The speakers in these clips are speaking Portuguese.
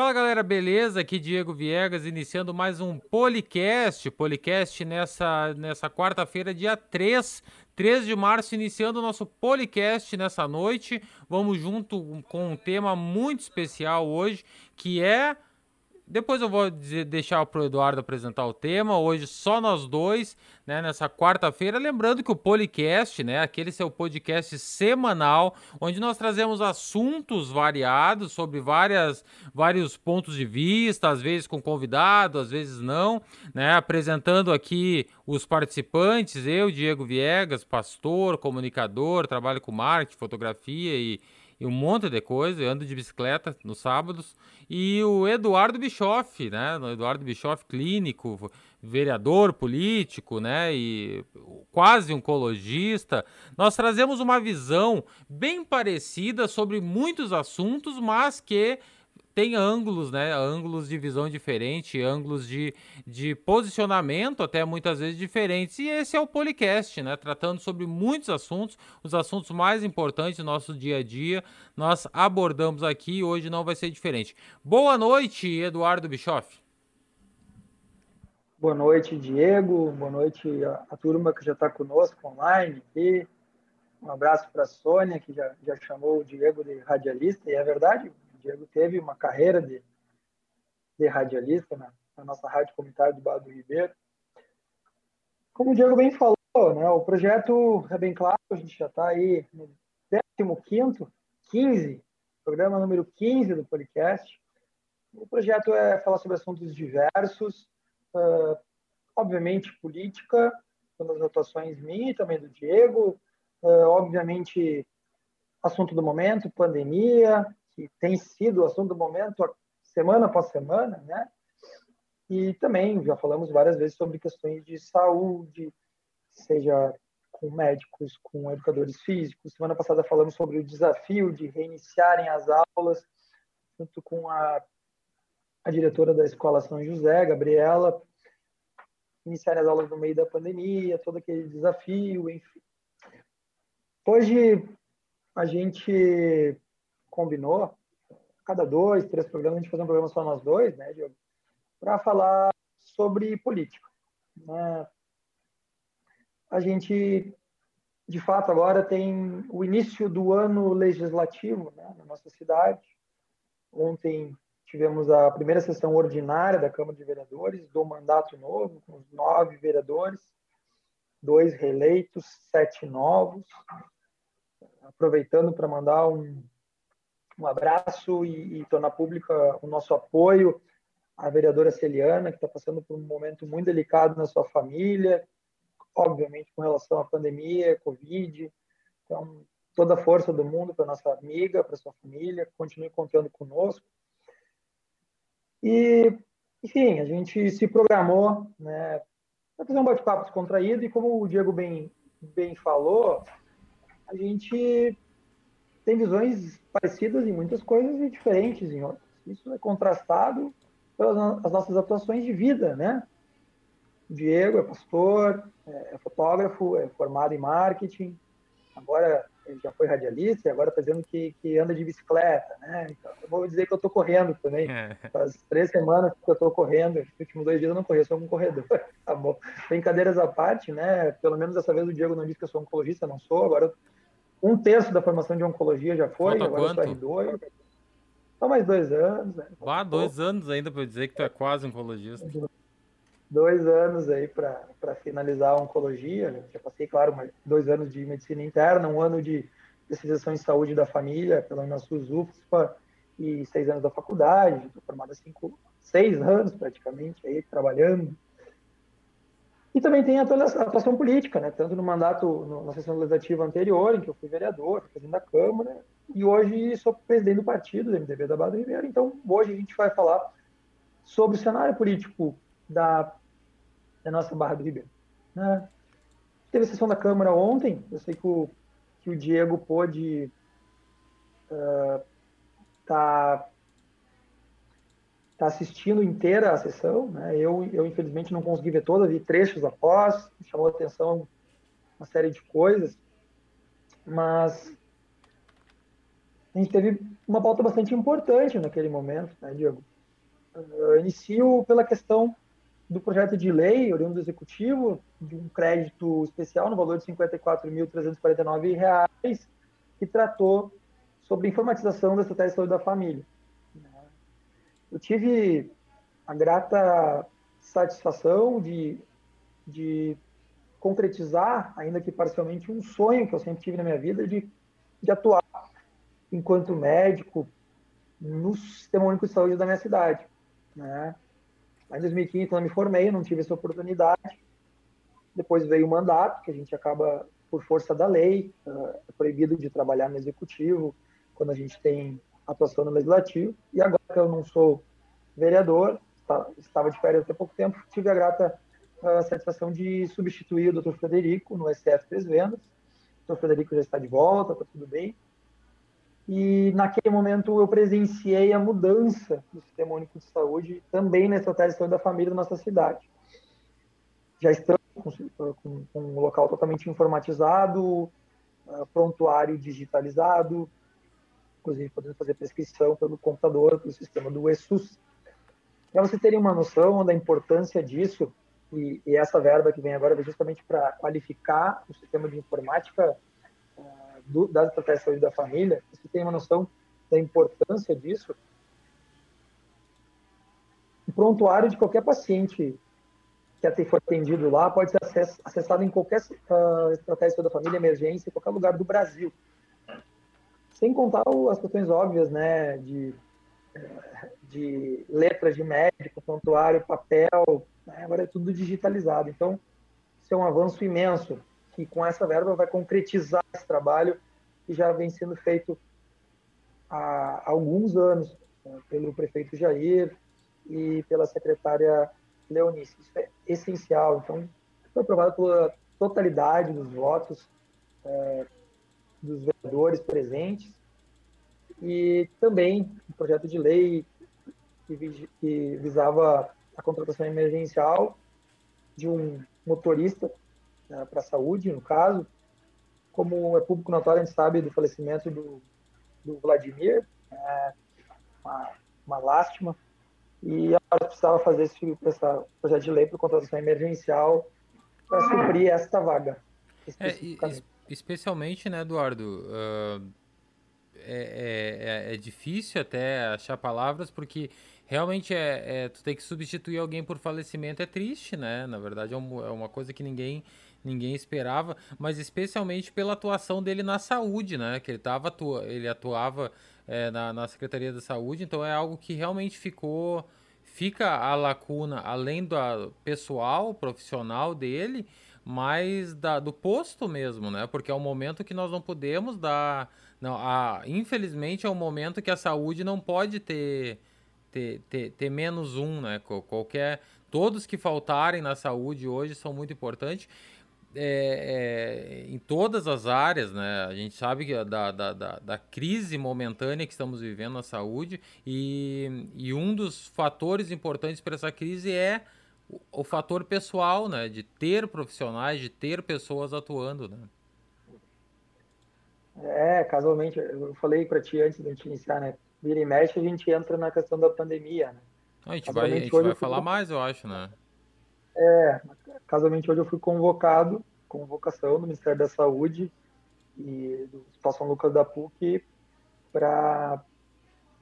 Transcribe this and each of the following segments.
Fala galera, beleza? Aqui Diego Viegas iniciando mais um Policast. Policast nessa, nessa quarta-feira, dia 3, 3 de março, iniciando o nosso Policast nessa noite. Vamos junto com um tema muito especial hoje, que é depois eu vou deixar para o Eduardo apresentar o tema. Hoje só nós dois, né, nessa quarta-feira. Lembrando que o Policast, né, aquele seu podcast semanal, onde nós trazemos assuntos variados sobre várias, vários pontos de vista, às vezes com convidado, às vezes não, né, apresentando aqui os participantes. Eu, Diego Viegas, pastor, comunicador, trabalho com marketing, fotografia e e um monte de coisa. Eu ando de bicicleta nos sábados. E o Eduardo Bischoff, né? O Eduardo Bischoff, clínico, vereador político, né? E quase oncologista. Nós trazemos uma visão bem parecida sobre muitos assuntos, mas que tem ângulos, né? Ângulos de visão diferente, ângulos de, de posicionamento até muitas vezes diferentes. E esse é o Policast, né? Tratando sobre muitos assuntos, os assuntos mais importantes do nosso dia a dia. Nós abordamos aqui e hoje não vai ser diferente. Boa noite, Eduardo Bischoff. Boa noite, Diego. Boa noite a, a turma que já está conosco online aqui. Um abraço para a Sônia, que já, já chamou o Diego de radialista, e é verdade, Diego teve uma carreira de, de radialista na, na nossa rádio comunitária do Barra do Ribeiro. Como o Diego bem falou, né, o projeto é bem claro, a gente já está aí no 15 15, programa número 15 do podcast. O projeto é falar sobre assuntos diversos, uh, obviamente política, pelas atuações minhas e também do Diego, uh, obviamente assunto do momento, pandemia, que tem sido o assunto do momento semana após semana, né? E também já falamos várias vezes sobre questões de saúde, seja com médicos, com educadores físicos. Semana passada falamos sobre o desafio de reiniciarem as aulas, junto com a, a diretora da Escola São José, Gabriela, iniciarem as aulas no meio da pandemia, todo aquele desafio, enfim. Hoje a gente combinou, cada dois, três programas, a gente fazer um programa só nós dois, né, Diogo? Para falar sobre política. Né? A gente, de fato, agora tem o início do ano legislativo né, na nossa cidade. Ontem tivemos a primeira sessão ordinária da Câmara de Vereadores, do mandato novo, com os nove vereadores, dois reeleitos, sete novos. Aproveitando para mandar um um abraço e, e tornar pública o nosso apoio à vereadora Celiana, que está passando por um momento muito delicado na sua família, obviamente com relação à pandemia, Covid. Então, toda a força do mundo para nossa amiga, para sua família, continue contando conosco. E, enfim, a gente se programou né, para fazer um bate-papo descontraído e, como o Diego bem, bem falou, a gente tem visões parecidas em muitas coisas e diferentes em outras. Isso é contrastado pelas as nossas atuações de vida, né? O Diego é pastor, é, é fotógrafo, é formado em marketing, agora ele já foi radialista e agora está dizendo que, que anda de bicicleta, né? Então, eu vou dizer que eu estou correndo também. É. Faz três semanas que eu estou correndo, nos últimos dois dias eu não corri, eu sou um corredor. tá bom. Brincadeiras à parte, né? Pelo menos dessa vez o Diego não disse que eu sou oncologista, não sou, agora eu um terço da formação de oncologia já foi, Falta agora quanto? R2. Só mais dois anos. Né? Dois anos ainda para dizer que tu é quase oncologista. Dois anos aí para finalizar a oncologia. Já passei, claro, dois anos de medicina interna, um ano de especialização em saúde da família pela Unasus UFSPA e seis anos da faculdade. Estou formado há cinco, seis anos praticamente aí trabalhando e também tem a atuação política, né? tanto no mandato, na sessão legislativa anterior, em que eu fui vereador, presidente da Câmara, e hoje sou presidente do partido, do MDB da Barra do Ribeiro. Então, hoje a gente vai falar sobre o cenário político da, da nossa Barra do Ribeiro. Né? Teve sessão da Câmara ontem, eu sei que o, que o Diego pôde estar uh, tá está assistindo inteira a sessão. Né? Eu, eu, infelizmente, não consegui ver toda, vi trechos após, chamou a atenção uma série de coisas, mas a gente teve uma pauta bastante importante naquele momento, né, Diego? Uh, inicio pela questão do projeto de lei, oriundo do Executivo, de um crédito especial no valor de R$ 54.349, que tratou sobre informatização da estratégia de saúde da família. Eu tive a grata satisfação de, de concretizar, ainda que parcialmente, um sonho que eu sempre tive na minha vida de, de atuar enquanto médico no Sistema Único de Saúde da minha cidade. Né? Em 2015, quando eu me formei, não tive essa oportunidade. Depois veio o mandato, que a gente acaba, por força da lei, é proibido de trabalhar no executivo, quando a gente tem atuação no legislativo. E agora que eu não sou vereador, tá, estava de férias até pouco tempo, tive a grata a satisfação de substituir o Dr. Frederico no SF Três Vendas. O Dr. Frederico já está de volta, está tudo bem. E naquele momento eu presenciei a mudança do Sistema Único de Saúde também na estratégia de saúde da família da nossa cidade. Já estamos com, com, com um local totalmente informatizado, uh, prontuário digitalizado, inclusive podendo fazer prescrição pelo computador, pelo sistema do ESUS. Para você terem uma noção da importância disso, e, e essa verba que vem agora é justamente para qualificar o sistema de informática uh, do, das estratégias de saúde da família, você tem uma noção da importância disso. O prontuário de qualquer paciente que for atendido lá pode ser acessado em qualquer uh, estratégia da família, emergência, em qualquer lugar do Brasil. Sem contar as questões óbvias, né, de, de letras de médico, prontuário, papel, né, agora é tudo digitalizado. Então, isso é um avanço imenso, que com essa verba vai concretizar esse trabalho que já vem sendo feito há alguns anos né, pelo prefeito Jair e pela secretária Leonice. Isso é essencial. Então, foi aprovado pela totalidade dos votos. É, dos vereadores presentes e também um projeto de lei que, visava a contratação emergencial de um motorista né, para a saúde, no caso. Como é público notório, a gente sabe do falecimento do, do Vladimir, é uma, uma lástima, e a precisava fazer esse, esse projeto de lei para contratação emergencial para suprir esta vaga. É, especialmente, né, Eduardo? Uh, é, é, é, difícil até achar palavras, porque realmente é, é, tu tem que substituir alguém por falecimento é triste, né? Na verdade, é, um, é uma coisa que ninguém ninguém esperava, mas especialmente pela atuação dele na saúde, né? Que ele tava atua, ele atuava é, na, na Secretaria da Saúde, então é algo que realmente ficou fica a lacuna além do pessoal profissional dele mas da, do posto mesmo, né? Porque é um momento que nós não podemos dar. Não, a, infelizmente é um momento que a saúde não pode ter, ter, ter, ter menos um, né? Qualquer. Todos que faltarem na saúde hoje são muito importantes. É, é, em todas as áreas, né? A gente sabe que da, da, da, da, crise momentânea que estamos vivendo na saúde e, e um dos fatores importantes para essa crise é o, fator pessoal, né? De ter profissionais, de ter pessoas atuando, né? É, casualmente, eu falei para ti antes de a gente iniciar, né? Vira e mexe, a gente entra na questão da pandemia, né? A gente vai, a gente vai falar fui... mais, eu acho, né? É, casualmente hoje eu fui convocado, convocação do Ministério da Saúde e do Hospital São Lucas da PUC para,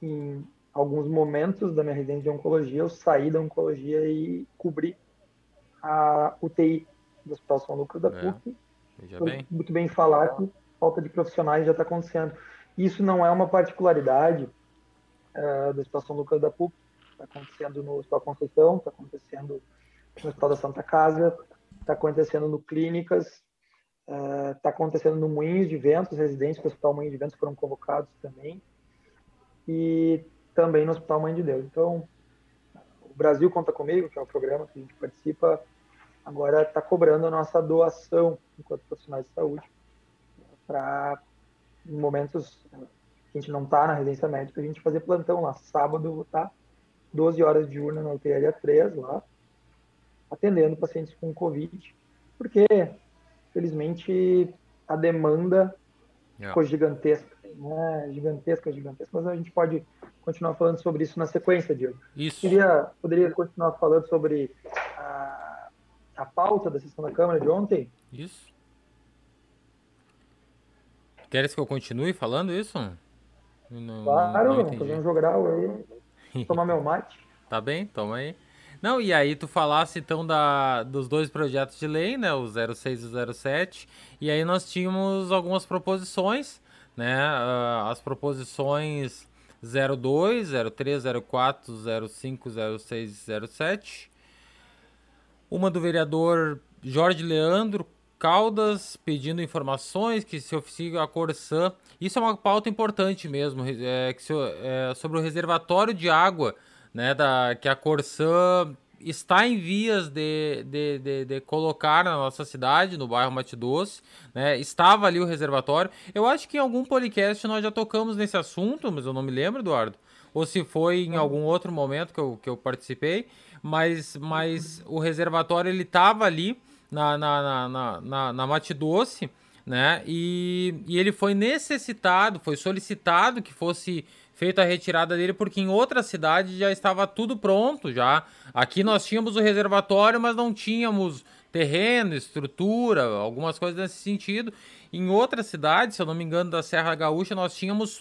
em alguns momentos da minha residência de oncologia, eu saí da oncologia e cobri a UTI do Hospital São Lucas da PUC. É, bem. Muito bem falar que falta de profissionais já está acontecendo. Isso não é uma particularidade uh, do Hospital São Lucas da PUC, está acontecendo no Hospital Conceição, está acontecendo no Hospital da Santa Casa, está acontecendo no Clínicas, está uh, acontecendo no Moinhos de Ventos, residentes do Hospital Moinhos de Ventos foram convocados também. E também no Hospital Mãe de Deus. Então, o Brasil Conta Comigo, que é o programa que a gente participa, agora está cobrando a nossa doação enquanto profissionais de saúde para, em momentos que a gente não está na residência médica, a gente fazer plantão lá. Sábado, tá? 12 horas de urna na UTI 3 lá, atendendo pacientes com Covid, porque, felizmente, a demanda yeah. ficou gigantesca. Né, gigantescas, gigantescas, mas a gente pode continuar falando sobre isso na sequência, Diego. Isso. Queria, poderia continuar falando sobre a, a pauta da sessão da Câmara de ontem? Isso. Queres que eu continue falando isso? Não, claro, não fazer um jogral aí, tomar meu mate. Tá bem, toma aí. Não, e aí tu falasse então da, dos dois projetos de lei, né, o 06 e o 07, e aí nós tínhamos algumas proposições, né, uh, as proposições 02, 03, 04, 05, 06 e 07, uma do vereador Jorge Leandro Caldas pedindo informações que se oficie a Corsã. Isso é uma pauta importante mesmo, é, se, é, sobre o reservatório de água, né, da, que a Corsã está em vias de, de, de, de, colocar na nossa cidade, no bairro Mate Doce, né? Estava ali o reservatório. Eu acho que em algum podcast nós já tocamos nesse assunto, mas eu não me lembro, Eduardo. Ou se foi em algum outro momento que eu, que eu participei. Mas, mas o reservatório ele estava ali na, na, na, na, na Mate Doce, né? E, e ele foi necessitado, foi solicitado que fosse feita a retirada dele, porque em outra cidade já estava tudo pronto já. Aqui nós tínhamos o reservatório, mas não tínhamos terreno, estrutura, algumas coisas nesse sentido. Em outra cidade, se eu não me engano, da Serra Gaúcha, nós tínhamos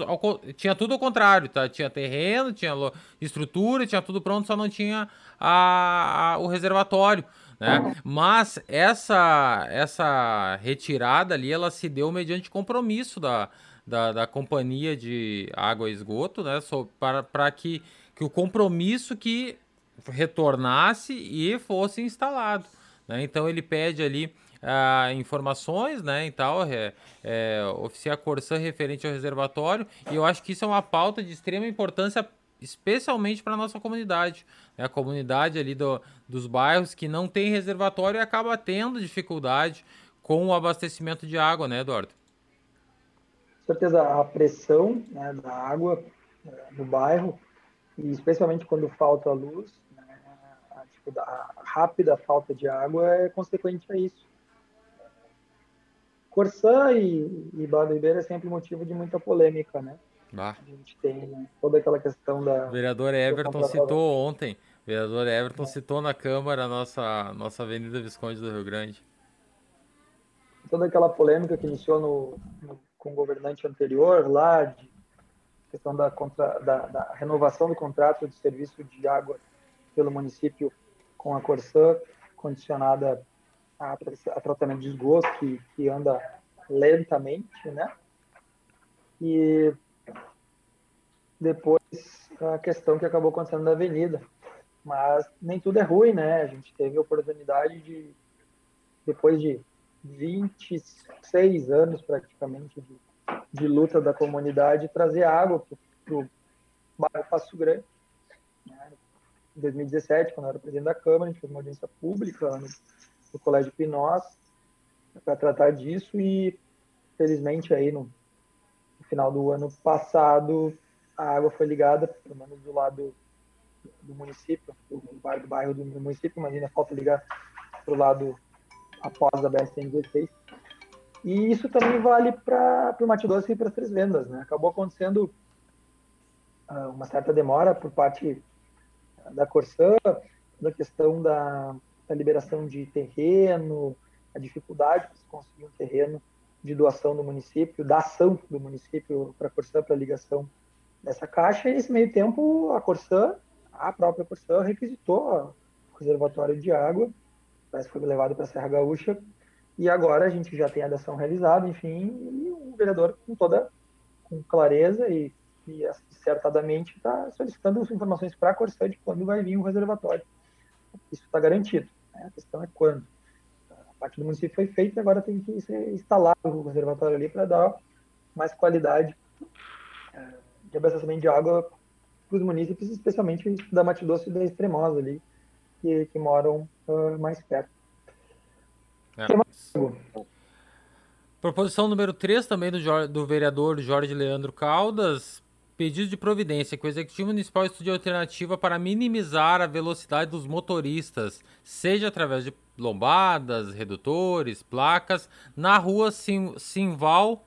tinha tudo ao contrário, tá? Tinha terreno, tinha estrutura, tinha tudo pronto, só não tinha a, a o reservatório. Né? Mas essa, essa retirada ali, ela se deu mediante compromisso da, da, da companhia de água e esgoto, né? para, que, que o compromisso que retornasse e fosse instalado. Né? Então ele pede ali ah, informações, né, e tal, é, é, oficia Corsã referente ao reservatório, e eu acho que isso é uma pauta de extrema importância especialmente para a nossa comunidade. Né? A comunidade ali do, dos bairros que não tem reservatório e acaba tendo dificuldade com o abastecimento de água, né, Eduardo? Certeza, a pressão né, da água no bairro, e especialmente quando falta luz, né, a, tipo, a rápida falta de água é consequente a isso. Corsã e, e Bado Ribeiro é sempre motivo de muita polêmica, né? Ah. A gente tem toda aquela questão da. O vereador Everton citou ontem. O vereador Everton é. citou na Câmara a nossa, nossa Avenida Visconde do Rio Grande. Toda aquela polêmica que iniciou no, no com o governante anterior, lá, de questão da, contra, da, da, renovação do contrato de serviço de água pelo município com a Corsã, condicionada a, a tratamento de esgoto, que, que anda lentamente, né? E depois a questão que acabou acontecendo na avenida. Mas nem tudo é ruim, né? A gente teve a oportunidade de, depois de 26 anos praticamente de, de luta da comunidade, trazer água para o bairro Passo Grande. Né? Em 2017, quando eu era presidente da Câmara, a gente fez uma audiência pública no, no Colégio Pinós para tratar disso e, felizmente, aí no, no final do ano passado, a água foi ligada, pelo menos do lado do município, do bairro, do, bairro do município, mas ainda falta ligar para o lado após a BR-116. E isso também vale para o Mato Doce e para as Três Vendas. Né? Acabou acontecendo uh, uma certa demora por parte da Corsã, da questão da, da liberação de terreno, a dificuldade de conseguir um terreno de doação do município, da ação do município para a Corsã, para a ligação dessa caixa, e nesse meio tempo a Corsã, a própria Corsã, requisitou o reservatório de água, mas foi levado para a Serra Gaúcha, e agora a gente já tem a ação realizada, enfim, e o vereador com toda com clareza e, e acertadamente está solicitando informações para a Corsã de quando vai vir o reservatório. Isso está garantido. Né? A questão é quando. A parte do município foi feita agora tem que ser instalado o reservatório ali para dar mais qualidade é, de abastecimento de água para os munícipes, especialmente da Mato Doce e da Extremosa ali, que, que moram uh, mais perto. É. Proposição número 3 também do, do vereador Jorge Leandro Caldas, pedido de providência que o Executivo Municipal estude alternativa para minimizar a velocidade dos motoristas, seja através de lombadas, redutores, placas, na rua Sim, Simval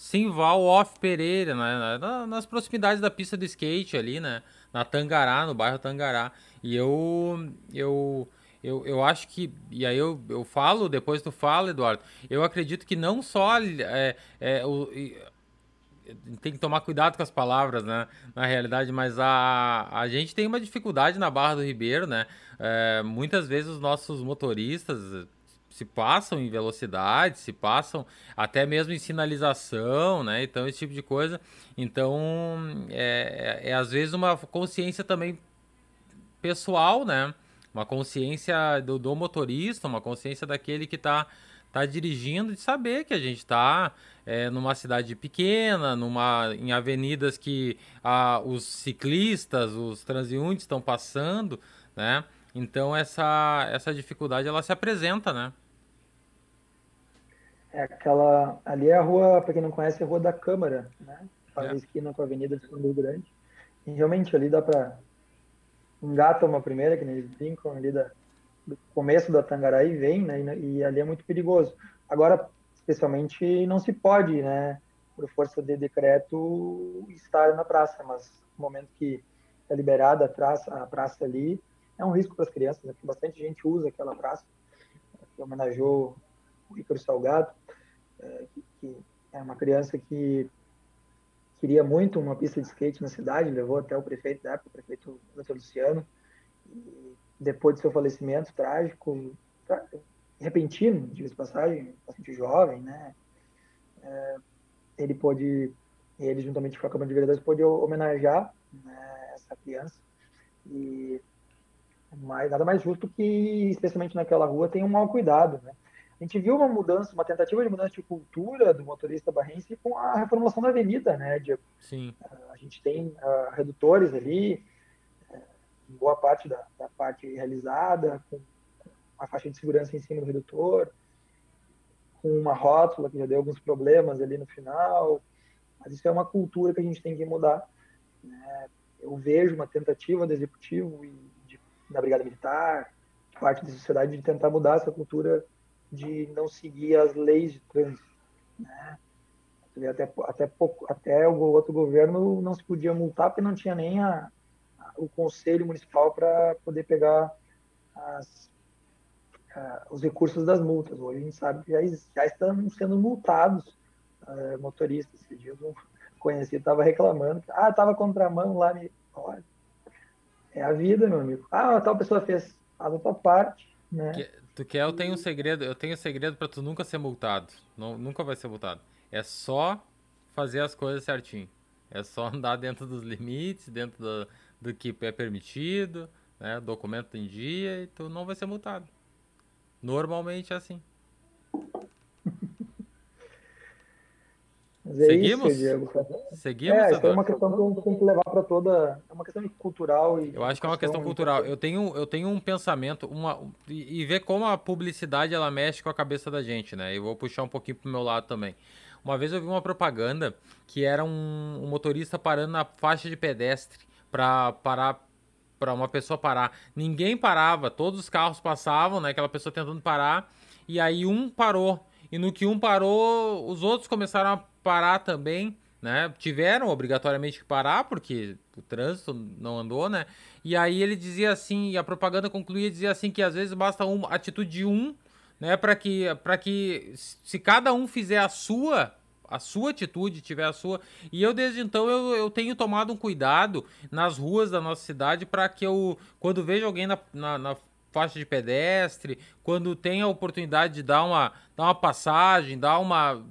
Simval Off Pereira, né? nas proximidades da pista do skate ali, né? Na Tangará, no bairro Tangará. E eu, eu, eu, eu acho que, e aí eu, eu falo, depois tu fala, Eduardo, eu acredito que não só é, é, o, tem que tomar cuidado com as palavras, né? Na realidade, mas a, a gente tem uma dificuldade na Barra do Ribeiro, né? É, muitas vezes os nossos motoristas se passam em velocidade, se passam até mesmo em sinalização, né? Então, esse tipo de coisa. Então, é, é, é às vezes uma consciência também pessoal, né? Uma consciência do, do motorista, uma consciência daquele que está tá dirigindo, de saber que a gente está é, numa cidade pequena, numa, em avenidas que ah, os ciclistas, os transeuntes estão passando, né? Então essa, essa dificuldade ela se apresenta, né? É aquela. Ali é a rua, para quem não conhece, é a Rua da Câmara, né? Faz é. esquina com a Avenida de São Rio Grande. E realmente ali dá para. Engata uma primeira, que nem eles brincam, ali da, do começo da Tangaraí vem, né? E, ali é muito perigoso. Agora, especialmente, não se pode, né? Por força de decreto, estar na praça, mas no momento que é liberada a praça, a praça ali, é um risco para as crianças, né? Porque bastante gente usa aquela praça, que homenageou o Ícaro Salgado, é, que é uma criança que queria muito uma pista de skate na cidade, levou até o prefeito da época, o prefeito Dr. Luciano, e depois do seu falecimento trágico, repentino, de passagem, bastante jovem, né? É, ele pôde, ele juntamente com a Câmara de Vereadores, pôde homenagear né, essa criança. E mais, nada mais justo que, especialmente naquela rua, tem um mau cuidado, né? A gente viu uma mudança, uma tentativa de mudança de cultura do motorista barrense com a reformulação da avenida, né, Diego? Sim. A gente tem uh, redutores ali, uh, boa parte da, da, parte realizada, com uma faixa de segurança em cima do redutor, com uma rótula que já deu alguns problemas ali no final, mas isso é uma cultura que a gente tem que mudar. Né? Eu vejo uma tentativa do executivo e da Brigada Militar, parte da sociedade, de tentar mudar essa cultura de não seguir as leis de trânsito. Né? Até, até, pouco, até o outro governo não se podia multar porque não tinha nem a, a, o conselho municipal para poder pegar as, a, os recursos das multas. Hoje a gente sabe que já, já estão sendo multados uh, motoristas. Esse dia um conhecido estava reclamando ah, estava contramão lá. Me... Olha, é a vida, meu amigo. Ah, tal pessoa fez, a tua parte. Né? Que, Tu quer, eu tenho um segredo, eu tenho um segredo para tu nunca ser multado. Não, nunca vai ser multado. É só fazer as coisas certinho. É só andar dentro dos limites, dentro do, do que é permitido, né? Documento em dia e tu não vai ser multado. Normalmente é assim. Mas é Seguimos? Isso, Diego. Seguimos? É, isso é uma questão que tem que levar para toda. É uma questão cultural. E eu acho que é uma questão cultural. Eu tenho, eu tenho um pensamento uma, e, e ver como a publicidade ela mexe com a cabeça da gente, né? Eu vou puxar um pouquinho pro meu lado também. Uma vez eu vi uma propaganda que era um, um motorista parando na faixa de pedestre para parar para uma pessoa parar. Ninguém parava, todos os carros passavam, né? Aquela pessoa tentando parar. E aí um parou. E no que um parou, os outros começaram a parar também, né? Tiveram obrigatoriamente que parar porque o trânsito não andou, né? E aí ele dizia assim, e a propaganda concluía dizia assim que às vezes basta uma atitude de um, né, para que para que se cada um fizer a sua a sua atitude, tiver a sua. E eu, desde então, eu, eu tenho tomado um cuidado nas ruas da nossa cidade para que eu, quando vejo alguém na, na, na, faixa de pedestre, quando tem a oportunidade de dar uma, dar uma passagem, dar uma.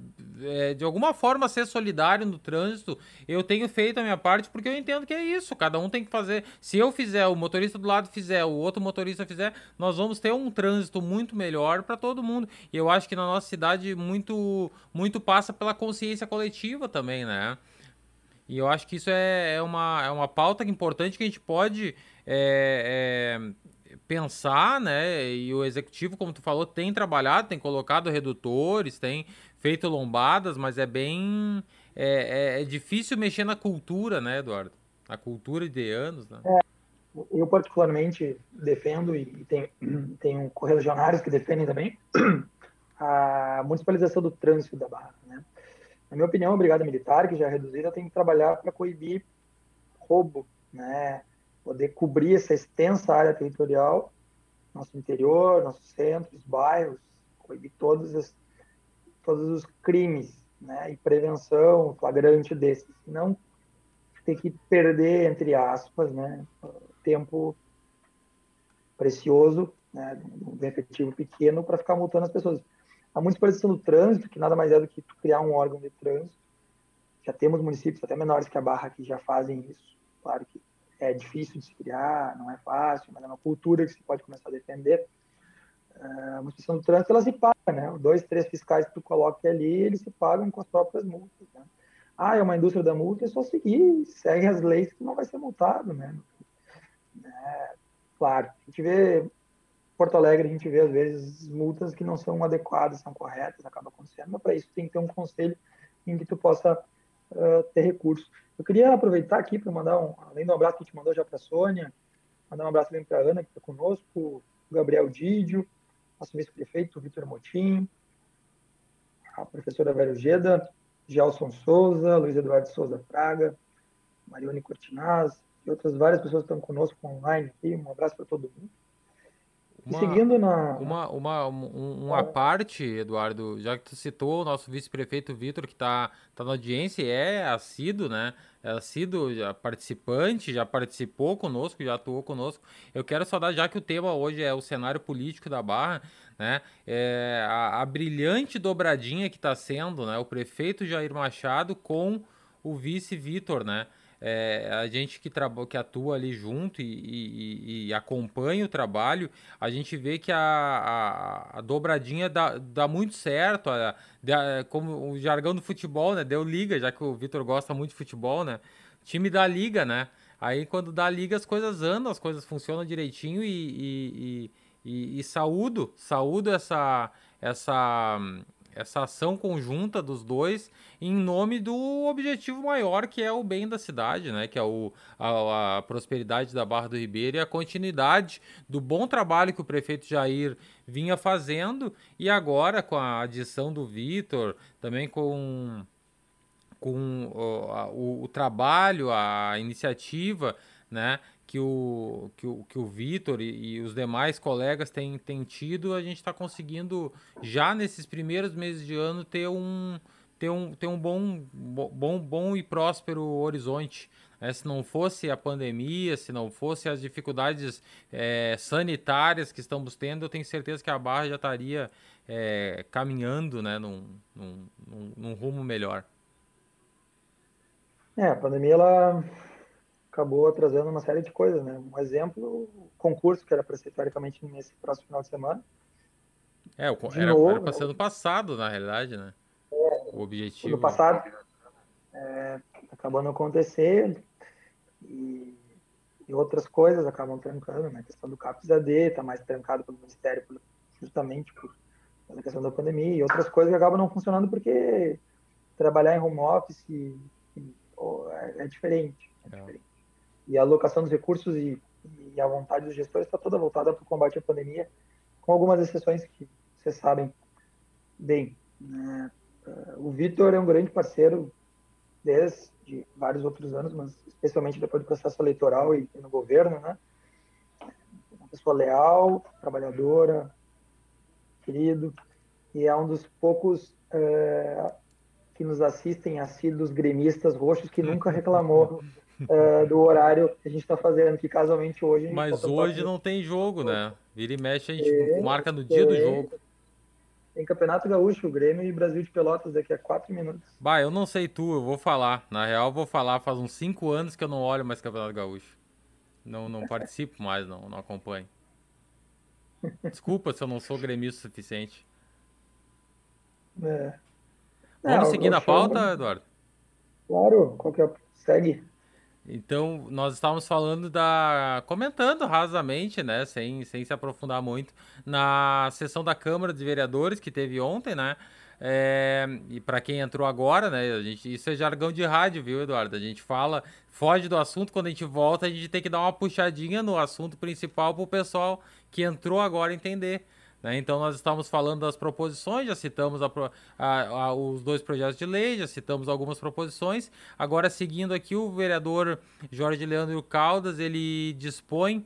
É, de alguma forma ser solidário no trânsito, eu tenho feito a minha parte porque eu entendo que é isso. Cada um tem que fazer. Se eu fizer, o motorista do lado fizer, o outro motorista fizer, nós vamos ter um trânsito muito melhor para todo mundo. E eu acho que na nossa cidade muito, muito passa pela consciência coletiva também, né? E eu acho que isso é, é, uma, é uma pauta importante que a gente pode é, é, pensar, né? E o executivo, como tu falou, tem trabalhado, tem colocado redutores, tem feito lombadas, mas é bem. É, é, é difícil mexer na cultura, né, Eduardo? A cultura de anos, né? É, eu, particularmente, defendo, e tem, tem correligionários que defendem também, a municipalização do trânsito da Barra, né? Na minha opinião, a Brigada Militar, que já é reduzida, tem que trabalhar para coibir roubo, né? Poder cobrir essa extensa área territorial, nosso interior, nossos centros, bairros, coibir todos, os todos os crimes né? e prevenção flagrante desses. Não ter que perder, entre aspas, né? tempo precioso, né? um efetivo pequeno para ficar multando as pessoas. A municipalização do trânsito, que nada mais é do que criar um órgão de trânsito. Já temos municípios até menores que a Barra que já fazem isso. Claro que é difícil de se criar, não é fácil, mas é uma cultura que se pode começar a defender. Uh, a municipalização do trânsito, ela se paga, né? Dois, três fiscais que tu coloque ali, eles se pagam com as próprias multas, né? Ah, é uma indústria da multa, é só seguir, segue as leis que não vai ser multado, né? É, claro, a gente vê Porto Alegre a gente vê às vezes multas que não são adequadas, são corretas, acaba acontecendo, mas para isso tem que ter um conselho em que tu possa uh, ter recursos. Eu queria aproveitar aqui para mandar um, além do abraço que a gente mandou já para a Sônia, mandar um abraço também para a Ana, que está conosco, o Gabriel Didio, nosso vice-prefeito, Vitor Motim, a professora Vera Geda, Gelson Souza, Luiz Eduardo Souza Praga, Marione Cortinaz e outras várias pessoas que estão conosco online aqui. Um abraço para todo mundo. Uma, seguindo na. Uma, uma, uma parte, Eduardo, já que tu citou o nosso vice-prefeito Vitor, que está tá na audiência, é assíduo, né? É assíduo, já participante, já participou conosco, já atuou conosco. Eu quero só dar, já que o tema hoje é o cenário político da Barra, né? É a, a brilhante dobradinha que está sendo, né? O prefeito Jair Machado com o vice Vitor, né? É, a gente que, que atua ali junto e, e, e, acompanha o trabalho, a gente vê que a, a, a dobradinha dá, dá, muito certo, a, como o jargão do futebol, né? Deu liga, já que o Vitor gosta muito de futebol, né? Time da liga, né? Aí quando dá liga as coisas andam, as coisas funcionam direitinho e, e, e saúdo, saúdo essa, essa essa ação conjunta dos dois em nome do objetivo maior que é o bem da cidade, né? Que é o, a, a, prosperidade da Barra do Ribeiro e a continuidade do bom trabalho que o prefeito Jair vinha fazendo e agora com a adição do Vitor, também com com o, o, o trabalho, a iniciativa, né? Que o, que o, que o Vitor e, e, os demais colegas têm, têm tido, a gente está conseguindo, já nesses primeiros meses de ano, ter um, ter um, ter um bom, bom, bom e próspero horizonte. É, se não fosse a pandemia, se não fosse as dificuldades é, sanitárias que estamos tendo, eu tenho certeza que a Barra já estaria é, caminhando né, num, num, num rumo melhor. É, a pandemia ela acabou atrasando uma série de coisas, né? Um exemplo, o concurso que era para ser teoricamente nesse próximo final de semana. É, o, era, novo, era para ser no passado, na realidade, né? É, o objetivo. No passado, é, acabou não acontecendo e, e, outras coisas acabam trancando, né? A questão do CAPS AD está mais trancado pelo Ministério justamente por pela questão da pandemia e outras coisas acabam não funcionando porque trabalhar em home office é, é diferente. É diferente e a alocação dos recursos e, e a vontade dos gestores está toda voltada para o combate à pandemia, com algumas exceções que vocês sabem bem. Né? O Vitor é um grande parceiro desde vários outros anos, mas especialmente depois do processo eleitoral e, no governo, né? Uma pessoa leal, trabalhadora, querido, e é um dos poucos é, que nos assistem assíduos gremistas roxos que nunca reclamou uh, do horário que a gente está fazendo, que casualmente hoje. Mas hoje não tem jogo, né? Vira e mexe, a gente marca no dia do jogo. Tem Campeonato Gaúcho, Grêmio e Brasil de Pelotas daqui a quatro minutos. Bah, eu não sei tu, eu vou falar. Na real, eu vou falar. Faz uns cinco anos que eu não olho mais Campeonato Gaúcho. Não, não participo mais, não, não acompanho. Desculpa se eu não sou gremista o suficiente. É. Vamos é, seguir na pauta, Eduardo? Claro, qualquer. Segue. Então, nós estávamos falando da. comentando rasamente, né? Sem, sem se aprofundar muito, na sessão da Câmara dos Vereadores que teve ontem, né? É, e para quem entrou agora, né? A gente, isso é jargão de rádio, viu, Eduardo? A gente fala, foge do assunto, quando a gente volta, a gente tem que dar uma puxadinha no assunto principal para o pessoal que entrou agora entender. Né? Então, nós estamos falando das proposições, já citamos a, a, a, os dois projetos de lei, já citamos algumas proposições. Agora, seguindo aqui, o vereador Jorge Leandro Caldas, ele dispõe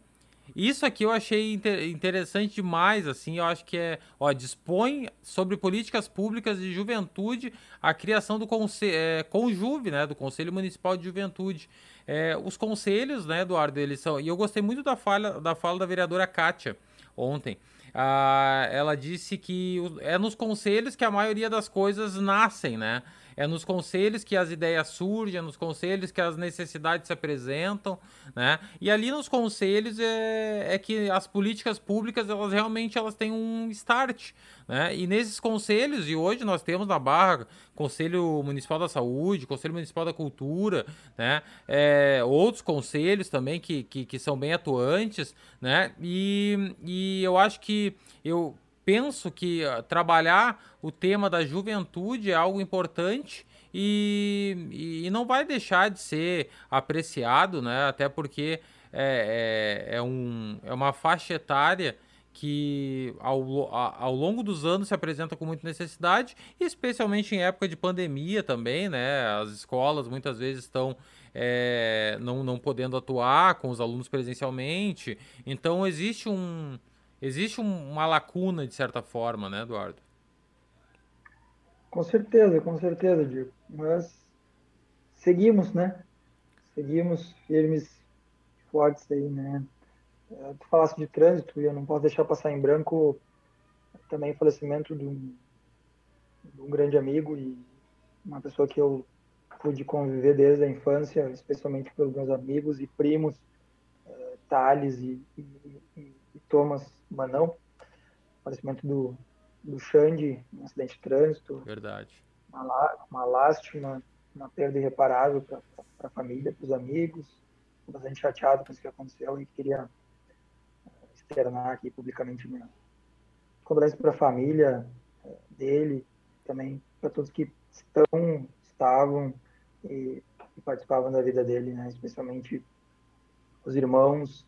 isso aqui eu achei interessante demais, assim, eu acho que é, ó, dispõe sobre políticas públicas de juventude a criação do conselho, é, Conjuve, né, do Conselho Municipal de Juventude. É, os conselhos, né, Eduardo, eles são, e eu gostei muito da fala da, fala da vereadora Kátia ontem, ah, ela disse que é nos conselhos que a maioria das coisas nascem, né, é nos conselhos que as ideias surgem, é nos conselhos que as necessidades se apresentam, né? E ali nos conselhos é, é que as políticas públicas, elas realmente elas têm um start, né? E nesses conselhos, e hoje nós temos na Barra Conselho Municipal da Saúde, Conselho Municipal da Cultura, né? É, outros conselhos também que, que, que, são bem atuantes, né? E, e eu acho que eu penso que trabalhar o tema da juventude é algo importante e, e, não vai deixar de ser apreciado, né? Até porque é, é, é, um, é uma faixa etária que ao, ao longo dos anos se apresenta com muita necessidade, especialmente em época de pandemia também, né? As escolas muitas vezes estão é, não, não podendo atuar com os alunos presencialmente, então existe um, existe uma lacuna de certa forma, né, Eduardo? Com certeza, com certeza, Diego. Mas seguimos, né? Seguimos firmes, fortes aí, né? É, tu falaste de trânsito e eu não posso deixar passar em branco também o falecimento de um, de um grande amigo e uma pessoa que eu pude conviver desde a infância, especialmente pelos meus amigos e primos, uh, Thales e, e, e Thomas Manão, falecimento do, do Xande, um acidente de trânsito. Verdade. Uma, uma lástima, uma perda irreparável para a família, para os amigos. Estou bastante chateado com isso que aconteceu e queria eh, externar aqui publicamente minha condolência para a família eh, dele, também para todos que estão, estavam e, e, participavam da vida dele, né? especialmente os irmãos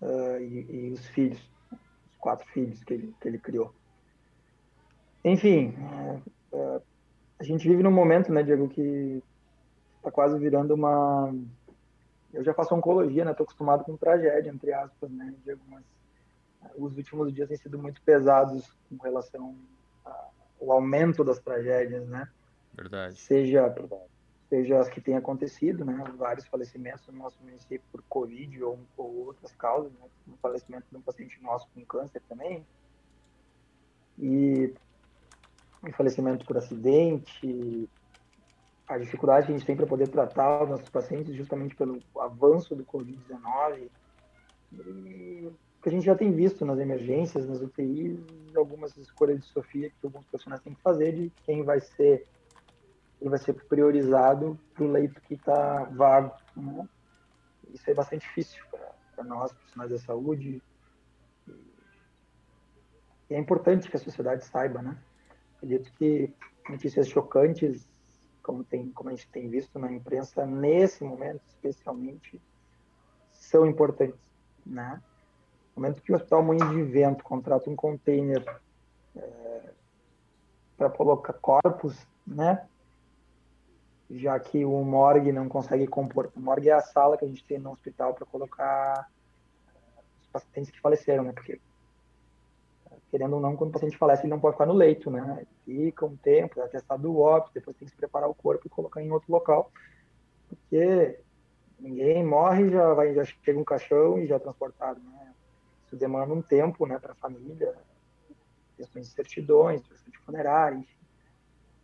uh, e, e, os filhos quatro filhos que ele, que ele criou. Enfim, é, é, a gente vive num momento, né, Diego, que está quase virando uma. Eu já faço oncologia, né? Estou acostumado com tragédia, entre aspas, né, Diego? Mas é, os últimos dias têm sido muito pesados com relação ao aumento das tragédias, né? Verdade. Seja seja as que têm acontecido, né, vários falecimentos no nosso município por Covid ou, ou outras causas, né, o falecimento de um paciente nosso com câncer também, e o falecimento por acidente, a dificuldade que a gente tem para poder tratar os nossos pacientes justamente pelo avanço do Covid-19, e que a gente já tem visto nas emergências, nas UTIs, algumas escolhas de Sofia que alguns profissionais têm que fazer de quem vai ser ele vai ser priorizado para o leito que está vago. Né? Isso é bastante difícil para nós, profissionais da saúde. E é importante que a sociedade saiba, né? Acredito que notícias chocantes, como, tem, como a gente tem visto na imprensa, nesse momento especialmente, são importantes, né? No momento que o Hospital Moinho de Vento contrata um container é, para colocar corpos, né? Já que o morgue não consegue compor. O morgue é a sala que a gente tem no hospital para colocar os pacientes que faleceram, né? Porque, querendo ou não, quando o paciente falece, ele não pode ficar no leito, né? Fica um tempo, é testado o óbito, depois tem que se preparar o corpo e colocar em outro local, porque ninguém morre já vai já chega um caixão e já é transportado, né? Isso demanda um tempo, né, para a família, questões de certidões, questões de funerária, enfim.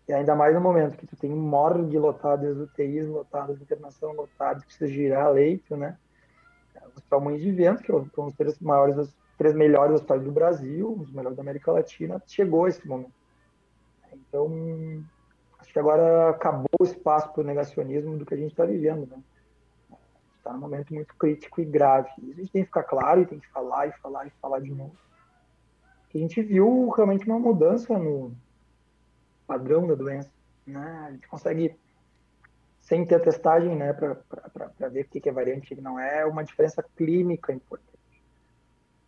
E ainda mais no momento que tu tem morgue lotado, as UTIs lotadas, internação lotada, precisa girar leito, né? O Hospital Mães de Vento, que é um dos três maiores, os três melhores hospitais do Brasil, os melhores da América Latina, chegou esse momento. Então, acho que agora acabou o espaço para o negacionismo do que a gente está vivendo, né? Está num momento muito crítico e grave. A gente tem que ficar claro e tem que falar e falar e falar de novo. A gente viu realmente uma mudança no, padrão da doença. Né? A gente consegue, sem ter a testagem, né, para ver o que é variante e o que não é, uma diferença clínica importante.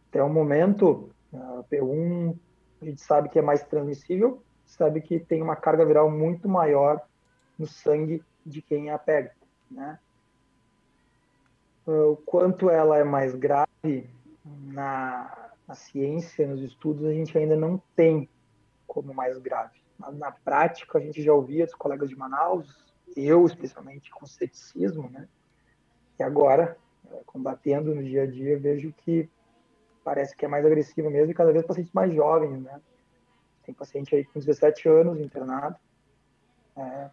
Até o momento, A P1 a gente sabe que é mais transmissível, sabe que tem uma carga viral muito maior no sangue de quem a pega, né? O quanto ela é mais grave na, na ciência, nos estudos, a gente ainda não tem como mais grave. Mas na prática, a gente já ouvia dos colegas de Manaus, eu especialmente com ceticismo, né? E agora, é, combatendo no dia a dia, vejo que parece que é mais agressivo mesmo e cada vez pacientes mais jovens, né? Tem paciente aí com 17 anos internado, é,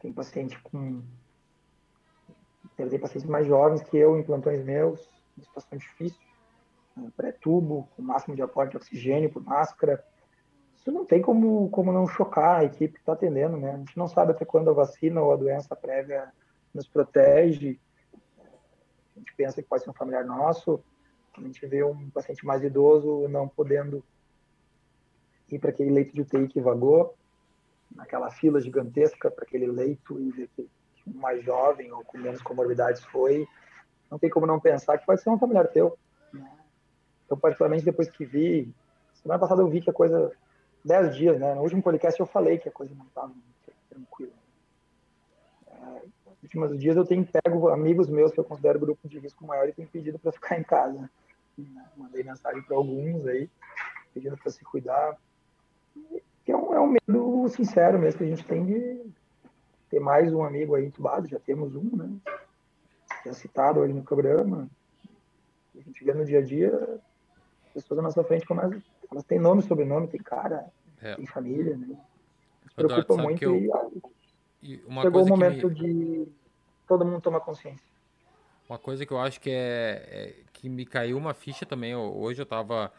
tem paciente com tem pacientes mais jovens que eu em plantões meus, em situação difícil, né? pré-tubo, com máximo de aporte de oxigênio por máscara, isso não tem como, como não chocar a equipe que está atendendo, né? A gente não sabe até quando a vacina ou a doença prévia nos protege. A gente pensa que pode ser um familiar nosso, a gente vê um paciente mais idoso não podendo ir para aquele leito de UTI que vagou, naquela fila gigantesca para aquele leito e ver que um mais jovem ou com menos comorbidades foi, não tem como não pensar que pode ser um familiar teu. Né? Então, particularmente depois que vi, semana passada eu vi que a coisa 10 dias, né? No último podcast eu falei que a coisa não estava tranquila. É, nos últimos dias eu tenho pego amigos meus que eu considero grupo de risco maior e tenho pedido para ficar em casa. Mandei mensagem para alguns aí, pedindo para se cuidar. é um, é um medo sincero mesmo que a gente tem de ter mais um amigo aí entubado, já temos um, né? Já citado hoje no programa. A gente vê no dia a dia pessoas na nossa frente começam elas têm nome, sobrenome, tem cara, é. tem família, né? Se preocupa muito eu... e, e chegou o momento me... de todo mundo tomar consciência. Uma coisa que eu acho que é, é, que me caiu uma ficha também. Hoje eu tava.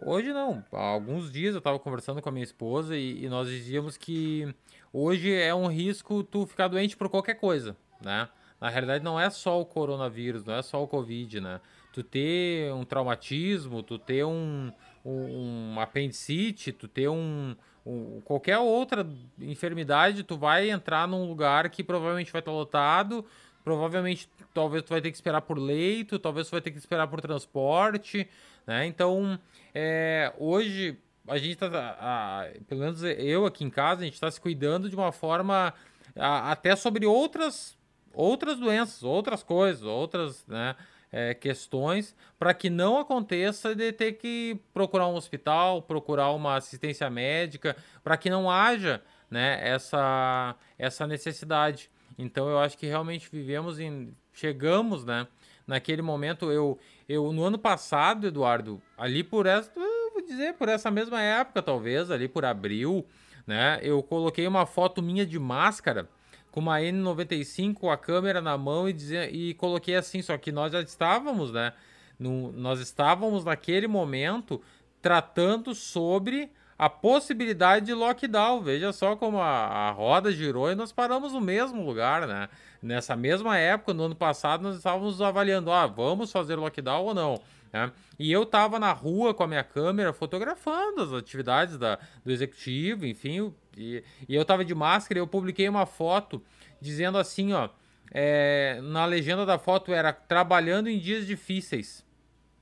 Hoje não, há alguns dias eu tava conversando com a minha esposa e, e nós dizíamos que hoje é um risco tu ficar doente por qualquer coisa, né? Na realidade não é só o coronavírus, não é só o Covid, né? Tu ter um traumatismo, tu ter um, um, um apendicite, tu ter um, um, qualquer outra enfermidade, tu vai entrar num lugar que provavelmente vai estar lotado, provavelmente talvez tu vai ter que esperar por leito, talvez tu vai ter que esperar por transporte, né? Então, é, hoje a gente tá, a, pelo menos eu aqui em casa, a gente está se cuidando de uma forma a, até sobre outras outras doenças, outras coisas, outras, né? É, questões para que não aconteça de ter que procurar um hospital, procurar uma assistência médica, para que não haja né, essa, essa necessidade. Então eu acho que realmente vivemos em. chegamos, né? Naquele momento, eu, eu no ano passado, Eduardo, ali por essa. Vou dizer, por essa mesma época, talvez, ali por abril, né? Eu coloquei uma foto minha de máscara com uma N95, a câmera na mão e, dizer, e coloquei assim, só que nós já estávamos, né? No, nós estávamos naquele momento tratando sobre a possibilidade de lockdown. Veja só como a, a, roda girou e nós paramos no mesmo lugar, né? Nessa mesma época, no ano passado, nós estávamos avaliando, ah, vamos fazer lockdown ou não. Né? E eu estava na rua com a minha câmera fotografando as atividades da, do executivo, enfim, e, e eu estava de máscara e eu publiquei uma foto dizendo assim, ó, é, na legenda da foto era trabalhando em dias difíceis.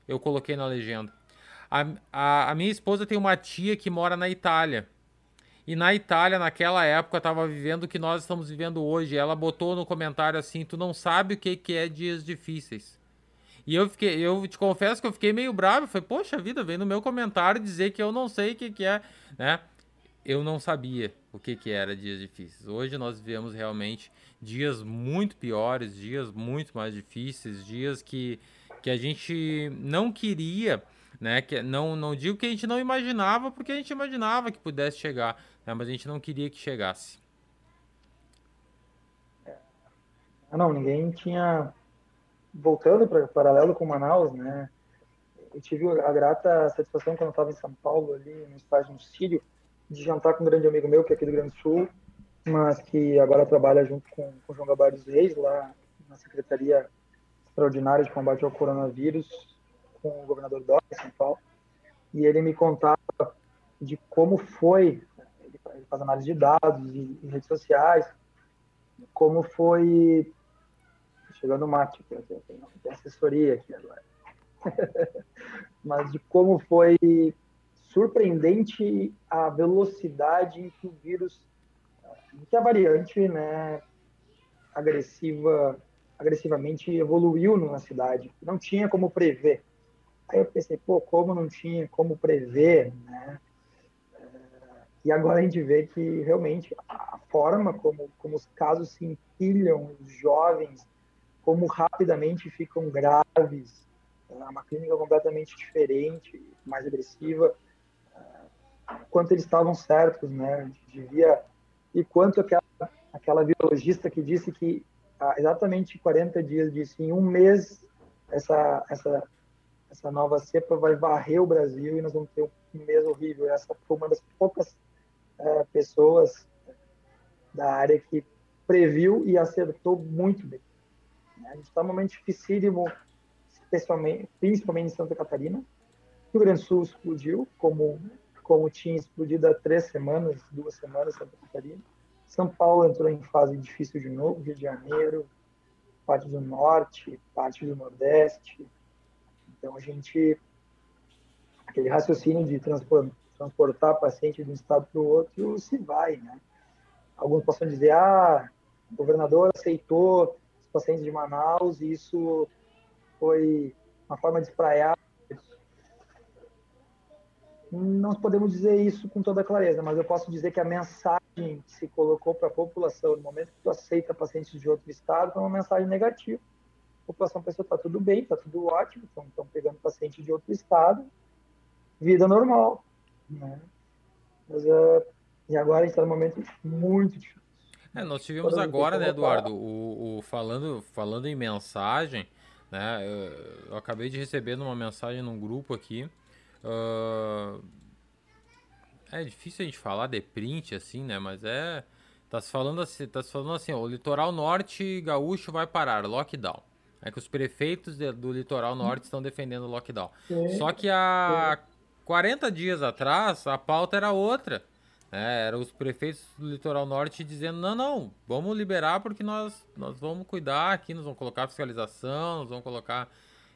Eu coloquei na legenda. A, a, a minha esposa tem uma tia que mora na Itália. E na Itália, naquela época, estava vivendo o que nós estamos vivendo hoje. Ela botou no comentário assim: Tu não sabe o que, que é dias difíceis. E eu fiquei, eu te confesso que eu fiquei meio bravo. Falei, poxa vida, vem no meu comentário dizer que eu não sei o que, que é, né? Eu não sabia o que, que era dias difíceis. Hoje nós vivemos realmente dias muito piores, dias muito mais difíceis, dias que, que a gente não queria, né? Que, não, não digo que a gente não imaginava, porque a gente imaginava que pudesse chegar, né? mas a gente não queria que chegasse. Não, ninguém tinha voltando para paralelo com Manaus, né? Eu tive a grata satisfação quando estava em São Paulo ali no estágio no Sírio de jantar com um grande amigo meu que é aqui do Grande Sul, mas que agora trabalha junto com, com o João Gabar dos Reis lá na Secretaria Extraordinária de Combate ao Coronavírus com o governador Dória São Paulo. E ele me contava de como foi, ele faz análise de dados e, e redes sociais, como foi chegando o mate, tem assessoria aqui agora. mas de como foi surpreendente a velocidade em que o vírus, em que a variante, né, agressiva, agressivamente evoluiu na cidade. Não tinha como prever. Aí eu pensei, pô, como não tinha como prever, né? E agora a gente vê que realmente a forma como, como os casos se empilham, os jovens, como rapidamente ficam graves, é uma clínica completamente diferente, mais agressiva, quanto eles estavam certos, né? Devia e quanto aquela aquela que disse que há exatamente 40 dias disse em um mês essa essa essa nova cepa vai varrer o Brasil e nós vamos ter um mês horrível. Essa foi uma das poucas é, pessoas da área que previu e acertou muito bem. A gente está num momento dificílimo, especialmente, principalmente em Santa Catarina. O Rio Grande do Sul explodiu, como, como tinha explodido há três semanas, duas semanas Santa Catarina. São Paulo entrou em fase difícil de novo, Rio de Janeiro, parte do Norte, parte do Nordeste. Então, a gente, aquele raciocínio de transportar paciente de um estado para o outro se vai, né? Alguns possam dizer, ah, o governador aceitou os pacientes de Manaus e isso foi uma forma de espraiar. Não podemos dizer isso com toda clareza, mas eu posso dizer que a mensagem que se colocou para a população no momento que tu aceita pacientes de outro estado foi uma mensagem negativa. A população pensou, está tudo bem, está tudo ótimo, estão pegando paciente de outro estado, vida normal. Né? Mas, uh, e agora a gente está num momento muito difícil. É, nós tivemos agora, né, Eduardo, o, o, falando, falando em mensagem, né, eu, eu, acabei de receber uma mensagem num grupo aqui. Uh, é difícil a gente falar de print assim, né, mas é tá se falando assim, tá se falando assim, ó, o litoral norte gaúcho vai parar, lockdown. É que os prefeitos de, do litoral norte estão defendendo o lockdown. Só que a sim. 40 dias atrás, a pauta era outra. É, eram os prefeitos do litoral norte dizendo: não, não, vamos liberar porque nós, nós vamos cuidar aqui, nós vamos colocar fiscalização, nós vamos colocar.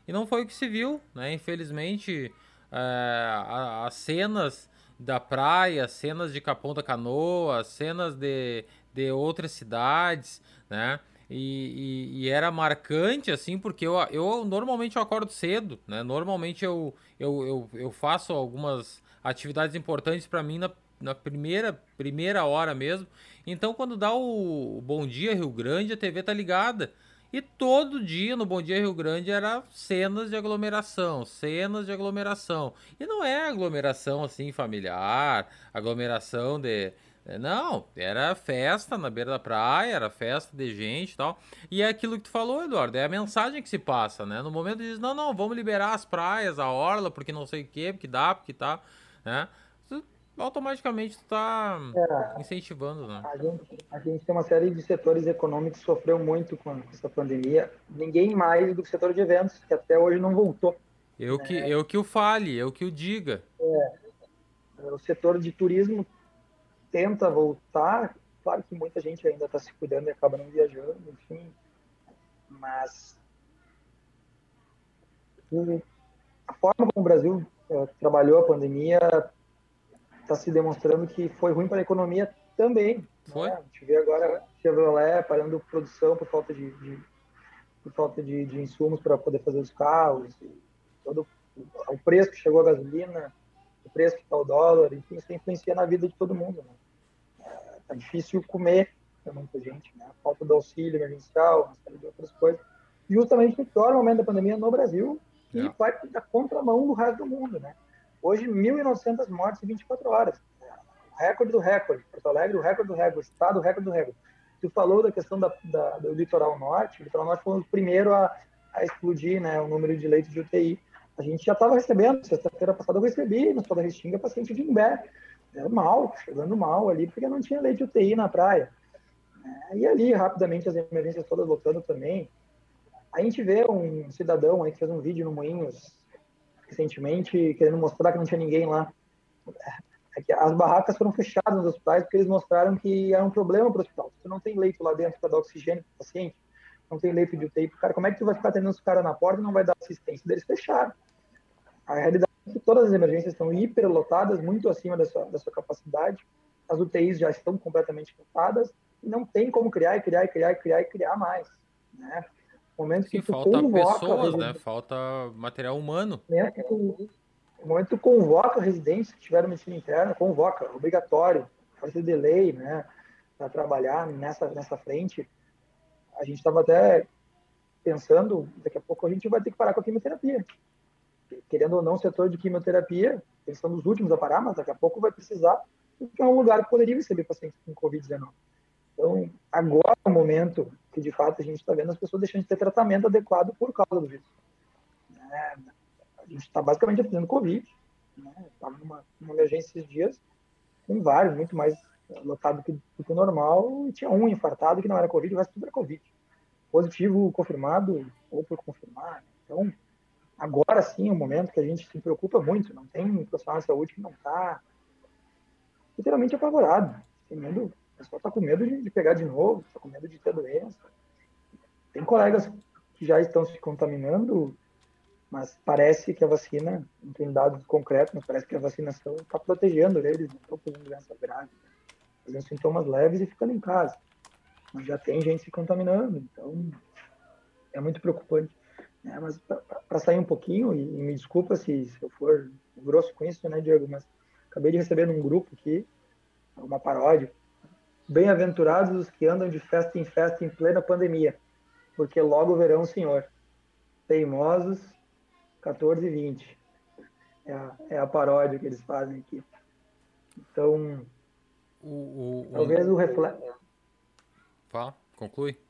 E não foi o que se viu, né? Infelizmente, é, as cenas da praia, cenas de Capão da Canoa, cenas de, de outras cidades, né? E, e, e, era marcante, assim, porque eu, eu normalmente eu acordo cedo, né? Normalmente eu, eu, eu, eu faço algumas atividades importantes para mim na, na primeira, primeira hora mesmo. Então, quando dá o, o Bom Dia Rio Grande, a TV tá ligada. E todo dia no Bom Dia Rio Grande era cenas de aglomeração, cenas de aglomeração. E não é aglomeração assim familiar, aglomeração de é, não, era festa na beira da praia, era festa de gente e tal. E é aquilo que tu falou, Eduardo, é a mensagem que se passa, né? No momento diz, não, não, vamos liberar as praias, a orla, porque não sei o que, porque dá, porque tá, né? Automaticamente tu tá é, incentivando, né? A gente, a gente tem uma série de setores econômicos que sofreu muito com essa pandemia. Ninguém mais do que o setor de eventos, que até hoje não voltou. Eu que, é, eu que o fale, eu que o diga. É, o setor de turismo tenta voltar, claro que muita gente ainda está se cuidando e acaba não viajando, enfim, mas a forma como o Brasil é, trabalhou a pandemia está se demonstrando que foi ruim para a economia também. Foi? Né? A gente vê agora Chevrolet parando produção por falta de, de por falta de, de insumos para poder fazer os carros, todo o preço que chegou a gasolina, o preço que está o dólar, enfim, isso influencia na vida de todo mundo. Né? Tá difícil comer para muita gente, né? A falta do auxílio emergencial, uma série de outras coisas. Justamente no pior momento da pandemia no Brasil e é. vai da contramão do resto do mundo, né? Hoje, 1.900 mortes em 24 horas. Recorde do recorde. Porto Alegre, o recorde do recorde. Estado, o recorde do recorde. Tu falou da questão da, da, do litoral norte. O litoral norte foi o primeiro a, a explodir né, o número de leitos de UTI. A gente já estava recebendo, sexta-feira passada eu recebi, no Hospital da Restinga, paciente de Imbé, é, mal, chegando mal ali, porque não tinha leite de UTI na praia. É, e ali, rapidamente, as emergências todas lotando também. A gente vê um cidadão aí que fez um vídeo no Moinhos recentemente, querendo mostrar que não tinha ninguém lá. É as barracas foram fechadas nos hospitais porque eles mostraram que era um problema para o hospital. Você não tem leito lá dentro para dar oxigênio para o paciente. não tem leito de UTI. Cara, como é que tu vai ficar atendendo os caras na porta e não vai dar assistência? Eles fecharam. A realidade é que todas as emergências estão hiperlotadas, muito acima da sua, da sua capacidade. As UTIs já estão completamente lotadas e não tem como criar e criar e criar e criar e criar mais. Né? Momento que Sim, falta pessoas, né? Falta material humano. Né? No momento que tu convoca residentes que tiveram medicina interna, convoca, obrigatório, fazer delay, né? Para trabalhar nessa, nessa frente. A gente estava até pensando, daqui a pouco a gente vai ter que parar com a quimioterapia. Querendo ou não, o setor de quimioterapia, eles são os últimos a parar, mas daqui a pouco vai precisar, porque é um lugar que poderia receber pacientes com Covid-19. Então, agora é o momento que, de fato, a gente está vendo as pessoas deixando de ter tratamento adequado por causa do vírus. É, a gente está basicamente atendendo Covid. Estava né? numa, numa emergência esses dias, com vários, muito mais lotado do que, do que o normal, e tinha um infartado que não era Covid, o resto tudo era Covid. Positivo confirmado ou por confirmar. Então, agora sim é um momento que a gente se preocupa muito. Não tem profissional de saúde que não está literalmente apavorado. Tem medo o pessoal está com medo de, de, pegar de novo, está com medo de ter doença. Tem colegas que já estão se contaminando, mas parece que a vacina, não tem dados concretos, mas parece que a vacinação está protegendo eles, não estão fazendo doença grave, fazendo sintomas leves e ficando em casa. Mas já tem gente se contaminando, então é muito preocupante. Né? Mas para sair um pouquinho, e, e me desculpa se, se, eu for grosso com isso, né, Diego, mas acabei de receber num grupo aqui uma paródia Bem-aventurados os que andam de festa em festa em plena pandemia, porque logo verão o Senhor. Teimosos, 14 e 20. É a, é a paródia que eles fazem aqui. Então, o, o, talvez o reflexo. Fala, conclui.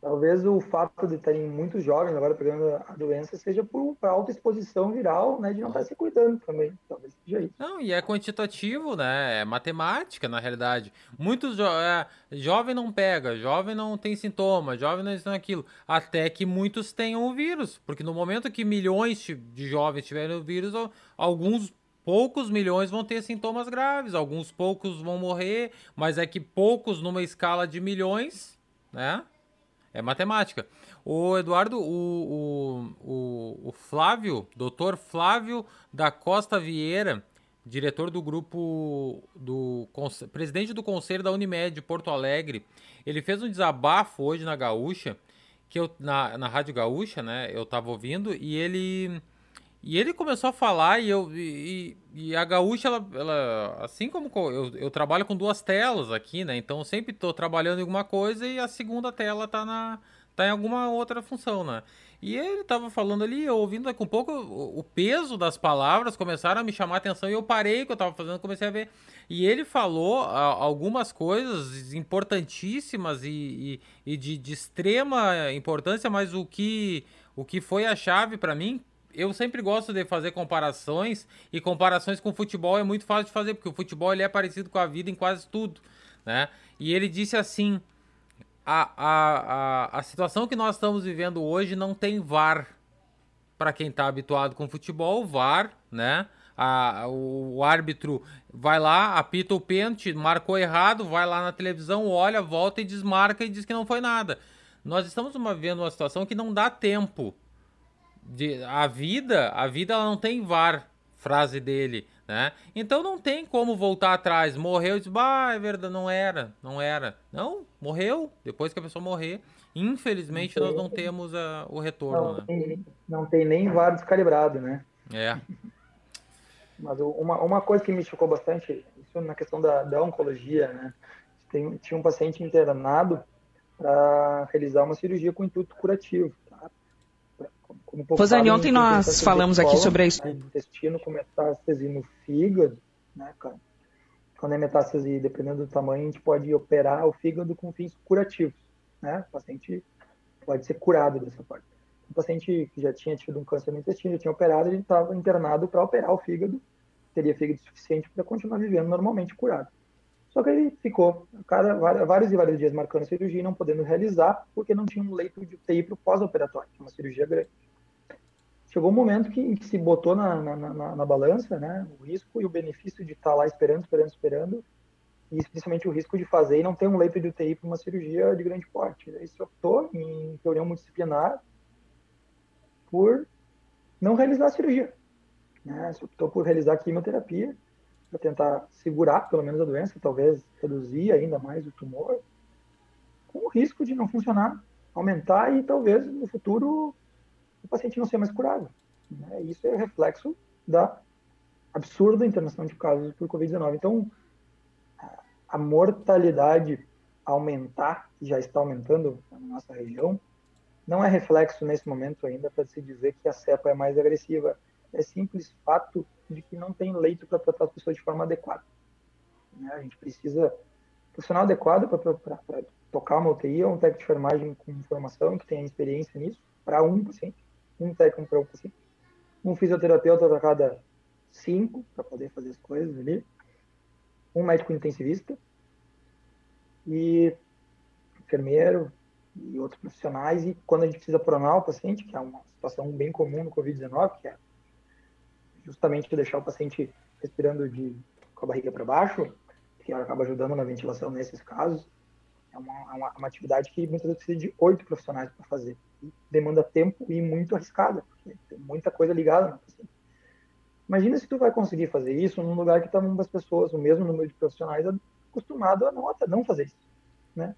Talvez o fato de terem muitos jovens agora pegando a doença seja por alta exposição viral, né, de não estar se cuidando também. Talvez seja isso. Não, e é quantitativo, né? É matemática, na realidade. Muitos jo é, jovem não pega, jovem não tem sintoma, jovem não tem aquilo. Até que muitos tenham o vírus. Porque no momento que milhões de jovens tiverem o vírus, alguns poucos milhões vão ter sintomas graves, alguns poucos vão morrer, mas é que poucos numa escala de milhões, né? É matemática. O Eduardo, o, o, o, o Flávio, doutor Flávio da Costa Vieira, diretor do grupo, do presidente do conselho da Unimed de Porto Alegre, ele fez um desabafo hoje na Gaúcha, que eu, na, na Rádio Gaúcha, né, eu tava ouvindo, e ele e ele começou a falar e eu e, e a gaúcha ela, ela assim como eu, eu trabalho com duas telas aqui, né? Então eu sempre estou trabalhando em alguma coisa e a segunda tela tá na tá em alguma outra função, né? E ele estava falando ali, eu ouvindo daqui um pouco o, peso das palavras começaram a me chamar a atenção e eu parei o que eu estava fazendo, comecei a ver. E ele falou algumas coisas importantíssimas e, e, e de, de extrema importância, mas o que o que foi a chave para mim eu sempre gosto de fazer comparações e comparações com o futebol é muito fácil de fazer porque o futebol ele é parecido com a vida em quase tudo, né? E ele disse assim: a, a, a, a situação que nós estamos vivendo hoje não tem VAR para quem está habituado com futebol, VAR, né? A, o, o, árbitro vai lá, apita o pênalti, marcou errado, vai lá na televisão, olha, volta e desmarca e diz que não foi nada. Nós estamos vivendo uma situação que não dá tempo de, a vida, a vida ela não tem VAR, frase dele, né? Então não tem como voltar atrás. Morreu e diz, bah, é verdade, não era, não era. Não, morreu, depois que a pessoa morrer. Infelizmente não nós não temos a, o retorno, não, né? Tem, não tem nem VAR descalibrado, né? É. Mas uma, uma coisa que me chocou bastante, isso na questão da, da oncologia, né? Tem, tinha um paciente internado para realizar uma cirurgia com intuito curativo. Rosane, ontem nós falamos aqui sobre isso. Né, intestino com metástase no fígado, né, cara? Quando é metástase, dependendo do tamanho, a gente pode operar o fígado com fins curativos, né? O paciente pode ser curado dessa parte. O paciente que já tinha tido um câncer no intestino, já tinha operado, ele estava internado para operar o fígado, teria fígado suficiente para continuar vivendo normalmente curado. Só que ele ficou vários e vários dias marcando a cirurgia e não podendo realizar, porque não tinha um leito de UTI para o pós-operatório, é uma cirurgia grande chegou um momento que, que se botou na, na, na, na, balança, né, o risco e o benefício de estar tá lá esperando, esperando, esperando, e especialmente o risco de fazer e não ter um leito de UTI para uma cirurgia de grande porte. Aí se optou em reunião multidisciplinar por não realizar a cirurgia. Né? Se optou por realizar a quimioterapia para tentar segurar pelo menos a doença, talvez reduzir ainda mais o tumor, com o risco de não funcionar, aumentar e talvez no futuro o paciente não ser mais curado. Né? Isso é reflexo da absurda internação de casos por Covid-19. Então, a mortalidade aumentar, já está aumentando na nossa região, não é reflexo nesse momento ainda para se dizer que a cepa é mais agressiva. É simples fato de que não tem leito para tratar as pessoas de forma adequada. Né? A gente precisa profissional adequado para tocar uma UTI ou um técnico de enfermagem com informação que tenha experiência nisso para um paciente, um técnico para um paciente, um fisioterapeuta para cada cinco para poder fazer as coisas ali, um médico intensivista e enfermeiro e outros profissionais. E quando a gente precisa pronar o paciente, que é uma situação bem comum no Covid-19, que é justamente deixar o paciente respirando de, com a barriga para baixo, que acaba ajudando na ventilação nesses casos, é uma, é uma, uma atividade que muitas vezes precisa de oito profissionais para fazer. E demanda tempo e muito arriscada, porque tem muita coisa ligada no paciente. Imagina se tu vai conseguir fazer isso num lugar que estão tá as pessoas, o mesmo número de profissionais, acostumado a não, a não fazer isso, né?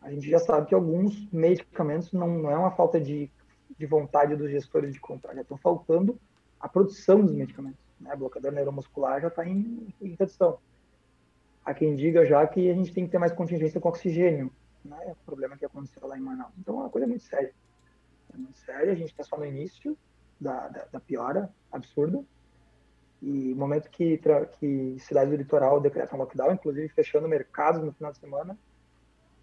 A gente já sabe que alguns medicamentos não, não é uma falta de, de vontade dos gestores de comprar, já estão faltando a produção dos medicamentos. Né? Bloqueador neuromuscular já está em, em redução. Há quem diga já que a gente tem que ter mais contingência com oxigênio, né? É o problema que aconteceu lá em Manaus. Então é uma coisa muito séria. É muito séria, a gente está só no início da, da, da piora absurda. E momento que, que cidades do litoral decretam lockdown, inclusive fechando mercados no final de semana,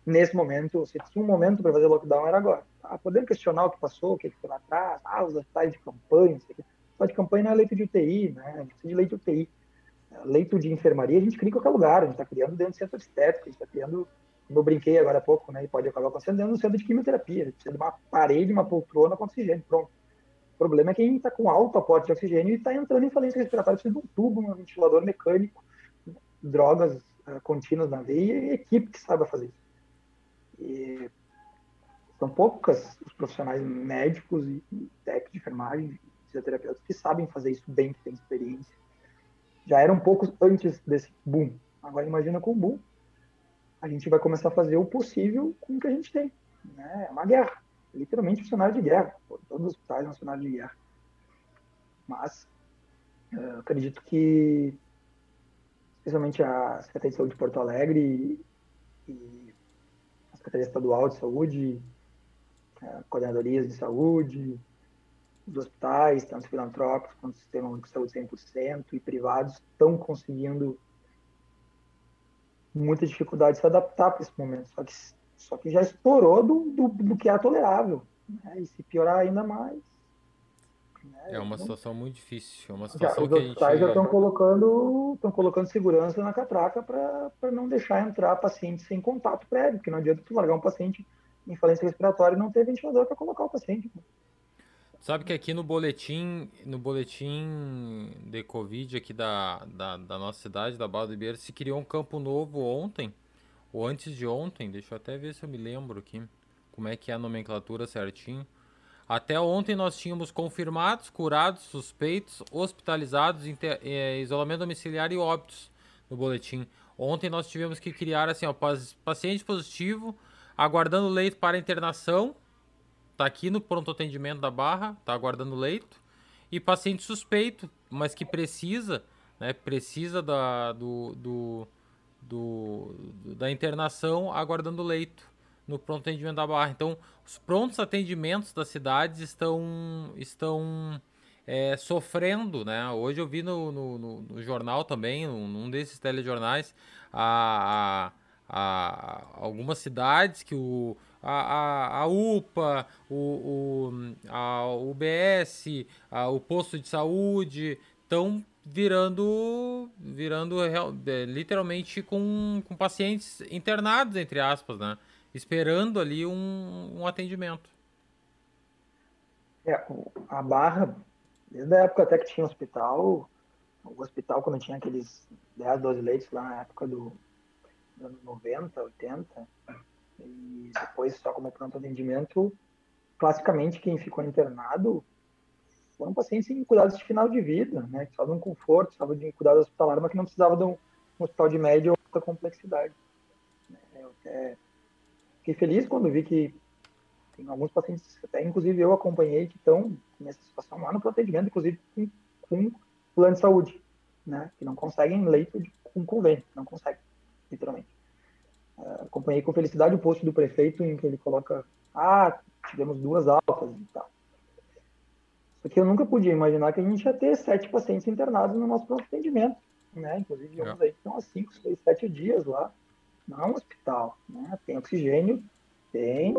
nesse momento, se tinha um momento para fazer lockdown, era agora. Tá? Podendo questionar o que passou, o que foi lá atrás, ah, os hospitais de campanha, Hospital de campanha não é leito de UTI, né? A gente precisa de leito de UTI. Leito de enfermaria a gente cria em qualquer lugar, a gente está criando dentro do centro estético, a gente está criando, como eu brinquei agora há pouco, né? E pode acabar acontecendo dentro do centro de quimioterapia, a gente precisa de uma parede, uma poltrona com oxigênio, pronto problema é quem está com alto aporte de oxigênio e está entrando em falência respiratória, precisa de um tubo, um ventilador mecânico, drogas uh, contínuas na veia e equipe que saiba fazer isso. E são poucas os profissionais médicos e, técnicos de enfermagem, fisioterapeutas que sabem fazer isso bem, que têm experiência. Já eram poucos antes desse boom. Agora imagina com o boom, a gente vai começar a fazer o possível com o que a gente tem. Né? É uma guerra literalmente funcionário de guerra. Todos os hospitais são funcionários de guerra. Mas uh, acredito que, especialmente a Secretaria de Saúde de Porto Alegre e, e a Secretaria Estadual de Saúde, uh, coordenadorias de saúde, os hospitais, tanto filantrópicos quanto o Sistema de Saúde 100% e privados, estão conseguindo muita dificuldade de se adaptar para esse momento. Só que só que já estourou do, do, do que é tolerável. Né? E se piorar ainda mais. Né? É uma situação muito difícil. É uma situação já, que os hospitais já estão colocando, estão colocando segurança na catraca para não deixar entrar paciente sem contato prévio, porque não adianta tu largar um paciente em falência respiratória e não ter ventilador para colocar o paciente. Sabe que aqui no boletim, no boletim de Covid aqui da, da, da nossa cidade, da Barra do Ribeiro, se criou um campo novo ontem ou antes de ontem, deixa eu até ver se eu me lembro aqui, como é que é a nomenclatura certinho. Até ontem nós tínhamos confirmados, curados, suspeitos, hospitalizados, é, isolamento domiciliar e óbitos no boletim. Ontem nós tivemos que criar assim, ó, paciente positivo, aguardando leito para internação, tá aqui no pronto atendimento da Barra, tá aguardando leito, e paciente suspeito, mas que precisa, né, precisa da, do, do do, da internação aguardando leito no pronto atendimento da Barra. Então, os prontos atendimentos das cidades estão, estão é, sofrendo, né? Hoje eu vi no, no, no, jornal também, num desses telejornais, a, a, a algumas cidades que o, a, a, a UPA, o, o, a UBS, a, o posto de saúde estão virando virando é, literalmente com, com pacientes internados entre aspas né? Esperando ali um, um atendimento. É, a barra desde a época até que tinha hospital o hospital quando tinha aqueles 10, 12 leitos lá na época do anos 90, 80, e depois só como pronto atendimento, classicamente quem ficou internado foram pacientes em cuidados de final de vida, né? Que de um conforto, precisavam de um cuidado hospitalar, mas que não precisavam de um, um hospital de média ou alta complexidade. Né? Eu até fiquei feliz quando vi que tem alguns pacientes, até inclusive eu acompanhei, que estão nessa situação lá no atendimento, inclusive com, com plano de saúde, né? Que não conseguem leito de, com convênio, não conseguem, literalmente. Acompanhei com felicidade o post do prefeito em que ele coloca, ah, tivemos duas altas e tal. Porque eu nunca podia imaginar que a gente ia ter sete pacientes internados no nosso pronto atendimento, né? Inclusive, é. aí que estão há cinco, seis, sete dias lá. Não hospital, né? Tem oxigênio, tem,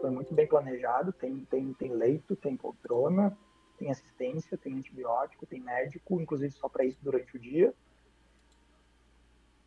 foi muito bem planejado, tem, tem, tem leito, tem poltrona, tem assistência, tem antibiótico, tem médico, inclusive só para isso durante o dia.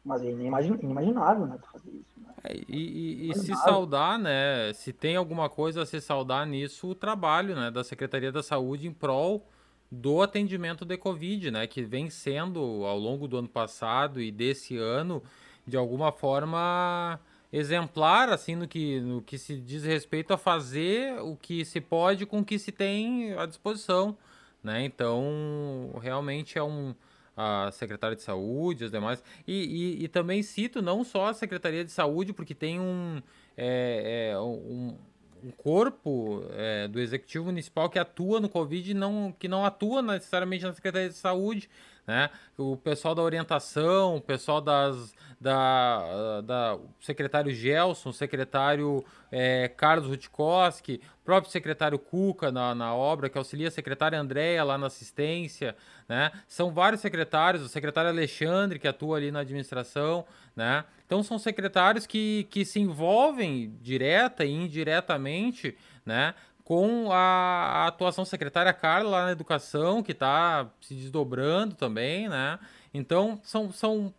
Mas é inimaginável, né, fazer isso. Né? É, e, e, e se saudar, né, se tem alguma coisa a se saudar nisso, o trabalho, né, da Secretaria da Saúde em prol do atendimento de Covid, né, que vem sendo ao longo do ano passado e desse ano, de alguma forma exemplar, assim, no que, no que se diz respeito a fazer o que se pode com o que se tem à disposição, né, então realmente é um a Secretaria de Saúde, as demais. E, e, e, também cito não só a Secretaria de Saúde, porque tem um, é, é, um, um, corpo é, do Executivo Municipal que atua no Covid, não, que não atua necessariamente na Secretaria de Saúde, né? O pessoal da orientação, o pessoal das, da, da secretário Gelson, o secretário é, Carlos Rutkowski, próprio secretário Cuca na, na obra, que auxilia a secretária Andréia lá na assistência, né? São vários secretários, o secretário Alexandre, que atua ali na administração, né? Então são secretários que, que se envolvem direta e indiretamente, né? Com a, atuação secretária Carla lá na educação, que está se desdobrando também, né? Então, são, são,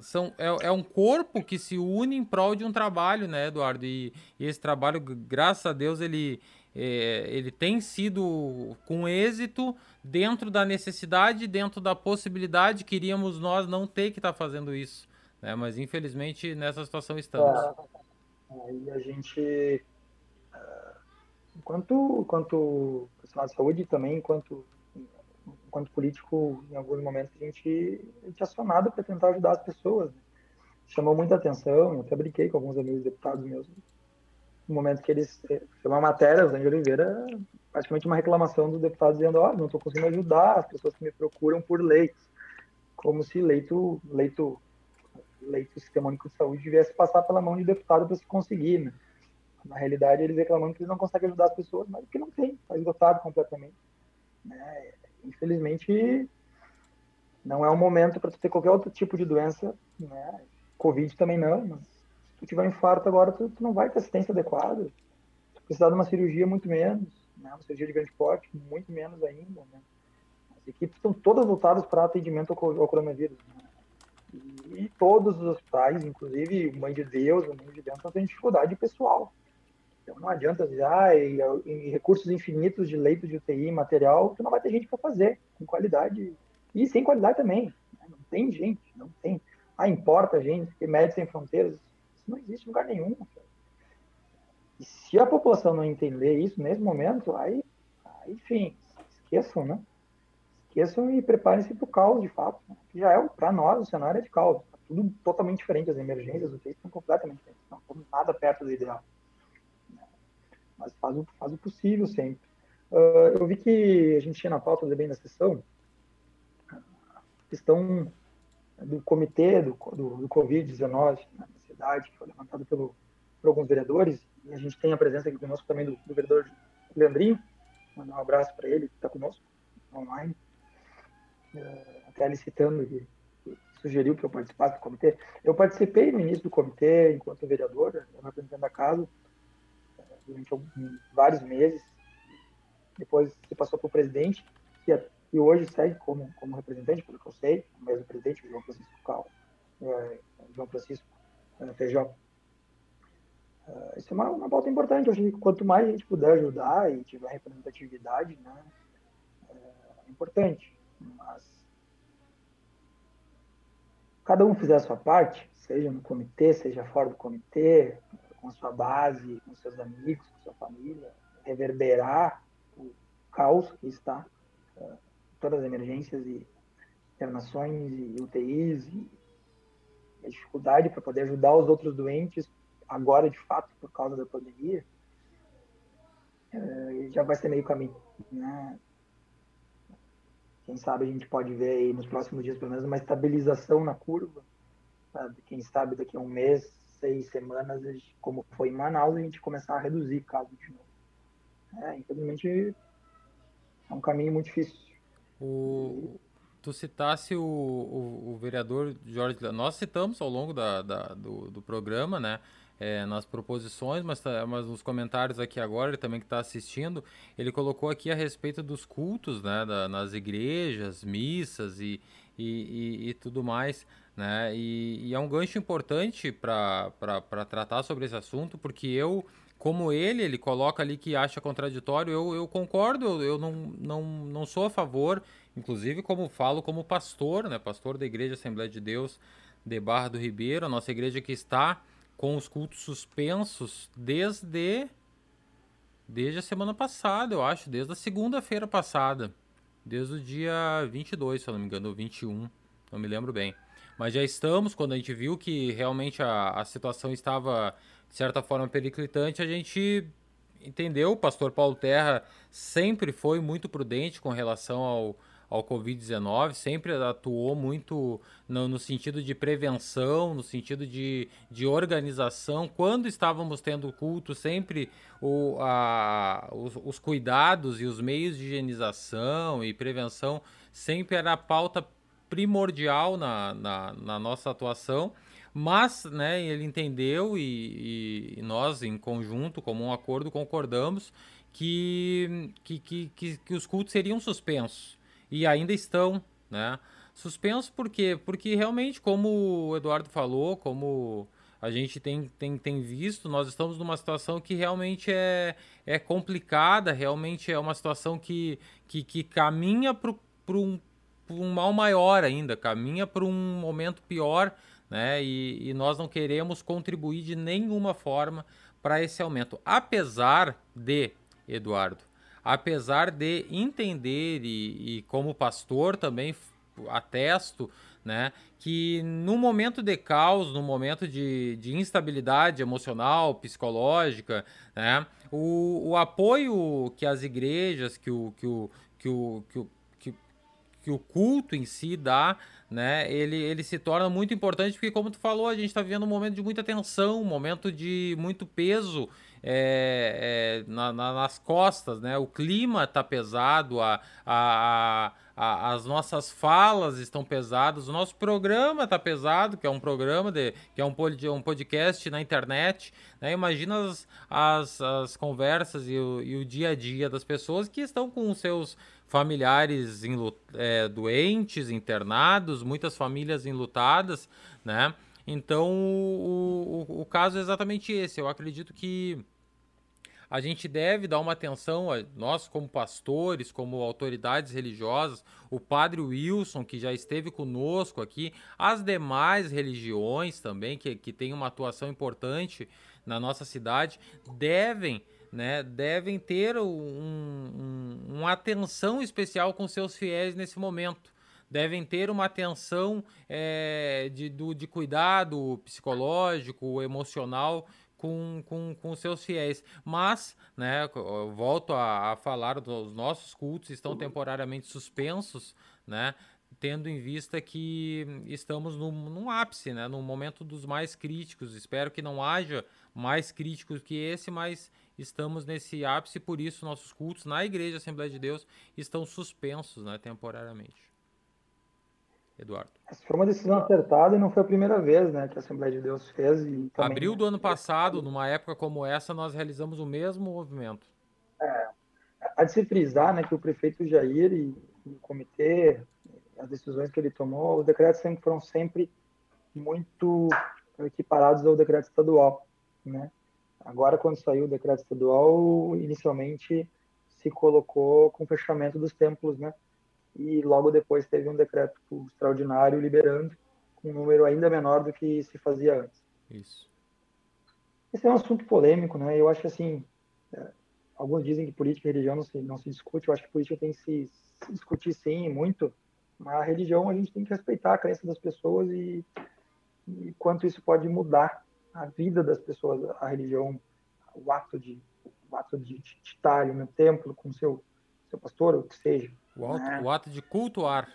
são, é, é, um corpo que se une em prol de um trabalho, né, Eduardo? E, e esse trabalho, graças a Deus, ele, é, ele tem sido com êxito dentro da necessidade, dentro da possibilidade, queríamos nós não ter que estar tá fazendo isso, né? Mas, infelizmente, nessa situação estamos. É, a gente enquanto, profissional de saúde também, enquanto, enquanto político, em alguns momentos a gente, é acionado para tentar ajudar as pessoas. Né? Chamou muita atenção, eu até brinquei com alguns amigos deputados meus, no momento que eles. Foi eh, uma matéria, o Zé Oliveira, praticamente uma reclamação dos deputados dizendo: Ó, oh, não estou conseguindo ajudar as pessoas que me procuram por leitos. Como se leito, leito, leito Sistema Único de Saúde devesse passar pela mão de deputado para se conseguir, né? Na realidade, eles reclamando que eles não conseguem ajudar as pessoas, mas que não tem, está esgotado completamente. Né? Infelizmente, não é o momento para ter qualquer outro tipo de doença, né? Covid também não, mas se tu tiver um infarto agora, tu, tu não vai ter assistência adequada. Tu precisar de uma cirurgia, muito menos, né? Uma cirurgia de grande porte, muito menos ainda, né? As equipes estão todas voltadas para atendimento ao, ao coronavírus, né? E todos os hospitais, inclusive o Mãe de Deus, o Mãe de Deus, estão tendo dificuldade pessoal. Então não adianta ah, e, e recursos infinitos de leitos de UTI, material, tu não vai ter gente para fazer, com qualidade. E sem qualidade também. Né? Não tem gente, não tem. Ah, importa gente, porque médicos sem fronteiras, isso não existe em lugar nenhum. E se a população não entender isso nesse momento, aí, aí enfim, esqueçam, né? Esqueçam e preparem-se para o caos, de fato. Né? Que já é, para nós, o cenário é de caos. Tá tudo totalmente diferente, as emergências, os estão completamente diferentes. Não estamos nada perto do ideal mas faz o, faz o possível sempre. Uh, eu vi que a gente tinha na pauta também da sessão a questão do comitê do, do, do Covid-19 na cidade, que foi levantado pelo, por alguns vereadores, e a gente tem a presença aqui conosco também do, do vereador Leandrinho, mandar um abraço para ele, que está conosco online, uh, até ele citando que sugeriu que eu participasse do comitê. Eu participei no início do comitê, enquanto vereador, representante da casa, durante vários meses. Depois se passou para o presidente, é, que, hoje segue como, como representante, pelo que eu sei, o mesmo presidente, João Francisco Cal, é, João Francisco é, Feijó. É, isso é uma, uma pauta importante. Eu acho que quanto mais a gente puder ajudar e tiver representatividade, né, é importante. Mas cada um fizer a sua parte, seja no comitê, seja fora do comitê, com a sua base, com seus amigos, com sua família, reverberar o caos que está, uh, todas as emergências e internações e UTIs e a dificuldade para poder ajudar os outros doentes agora, de fato, por causa da pandemia, uh, já vai ser meio caminho, né? Quem sabe a gente pode ver aí nos próximos dias, pelo menos, uma estabilização na curva. Sabe? Quem sabe daqui a um mês, seis semanas, como foi em Manaus, a gente começar a reduzir casos de novo. É, infelizmente, é um caminho muito difícil. O... Tu citasse o, o, o vereador Jorge. Nós citamos ao longo da, da do, do programa, né? é, nas proposições, mas, tá, mas nos comentários aqui agora, ele também que está assistindo, ele colocou aqui a respeito dos cultos, né, da, nas igrejas, missas e, e, e, e tudo mais, né, e, e, é um gancho importante para tratar sobre esse assunto, porque eu, como ele, ele coloca ali que acha contraditório, eu, eu concordo, eu, não, não, não sou a favor, inclusive como falo como pastor, né, pastor da Igreja Assembleia de Deus de Barra do Ribeiro, a nossa igreja que está com os cultos suspensos desde desde a semana passada, eu acho, desde a segunda-feira passada, desde o dia 22, se eu não me engano, ou 21, não me lembro bem. Mas já estamos, quando a gente viu que realmente a, a situação estava, de certa forma, periclitante, a gente entendeu, o pastor Paulo Terra sempre foi muito prudente com relação ao, ao Covid-19, sempre atuou muito no, no, sentido de prevenção, no sentido de, de organização. Quando estávamos tendo culto, sempre o, a, os, os cuidados e os meios de higienização e prevenção sempre era a pauta primordial na, na, na nossa atuação. Mas né, ele entendeu e, e, nós, em conjunto, como um acordo, concordamos que, que, que, que os cultos seriam suspensos e ainda estão, né? Suspensos por quê? Porque realmente, como o Eduardo falou, como a gente tem, tem, tem visto, nós estamos numa situação que realmente é, é complicada, realmente é uma situação que, que, que caminha para um, um mal maior ainda, caminha para um momento pior, né? E, e nós não queremos contribuir de nenhuma forma para esse aumento. Apesar de, Eduardo, apesar de entender e, e como pastor também atesto, né, que no momento de caos, no momento de, de instabilidade emocional, psicológica, né, o, o apoio que as igrejas, que o, que o, que o, que o, que, o culto em si dá, né, ele, ele se torna muito importante porque, como tu falou, a gente está vivendo um momento de muita tensão, um momento de muito peso é, é, na, na, nas costas, né? O clima está pesado, a, a, a, as nossas falas estão pesadas, o nosso programa está pesado, que é um programa de, que é um, um podcast na internet. Né? Imagina as, as, as conversas e o, e o, dia a dia das pessoas que estão com os seus familiares é, doentes, internados, muitas famílias enlutadas, né? Então, o, o, o caso é exatamente esse. Eu acredito que a gente deve dar uma atenção, a, nós como pastores, como autoridades religiosas, o padre Wilson, que já esteve conosco aqui, as demais religiões também, que, que têm uma atuação importante na nossa cidade, devem. Né, devem ter um, um, uma atenção especial com seus fiéis nesse momento devem ter uma atenção é, de, do, de cuidado psicológico, emocional com, com, com seus fiéis. Mas, né, volto a, a falar dos nossos cultos estão temporariamente suspensos, né? tendo em vista que estamos num, num, ápice, né, num momento dos mais críticos. Espero que não haja mais críticos que esse, mas estamos nesse ápice, por isso nossos cultos na Igreja Assembleia de Deus estão suspensos né, temporariamente. Eduardo. Essa foi uma decisão acertada e não foi a primeira vez né, que a Assembleia de Deus fez. E também... Abril do ano passado, numa época como essa, nós realizamos o mesmo movimento. É, há de se frisar né, que o prefeito Jair e, e o comitê, as decisões que ele tomou, os decretos sempre foram sempre muito equiparados ao decreto estadual. Né? Agora, quando saiu o decreto estadual, inicialmente se colocou com o fechamento dos templos, né? e logo depois teve um decreto extraordinário liberando com um número ainda menor do que se fazia antes. Isso. Esse é um assunto polêmico, né? Eu acho que, assim, é, alguns dizem que política e religião não se, não se discute. Eu acho que política tem que se, se discutir, sim, muito. Mas a religião, a gente tem que respeitar a crença das pessoas e, e quanto isso pode mudar a vida das pessoas. A religião, o ato de, o ato de, de estar no templo com seu, seu pastor, ou o que seja. O, né? o ato de cultuar.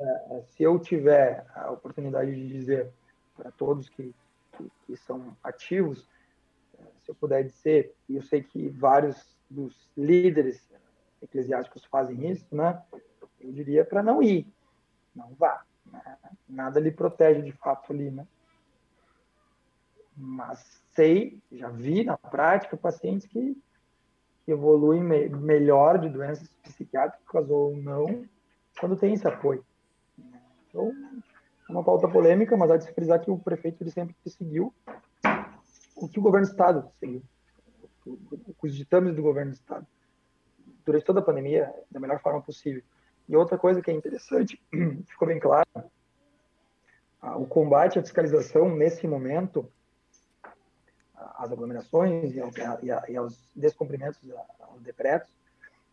É, é, se eu tiver a oportunidade de dizer para todos que que, que são ativos, eh, se eu puder dizer, e eu sei que vários dos líderes eclesiásticos fazem isso, né? Eu diria para não ir, não vá. Né? Nada lhe protege de fato ali, né? Mas sei, já vi na prática pacientes que, evoluem me, melhor de doenças psiquiátricas ou não quando tem esse apoio. Então, uma pauta polêmica, mas há de se frisar que o prefeito ele sempre seguiu o que o governo do estado seguiu, os ditames do governo do estado durante toda a pandemia da melhor forma possível. E outra coisa que é interessante, ficou bem claro, o combate à fiscalização nesse momento, às aglomerações e, aos descumprimentos aos decretos,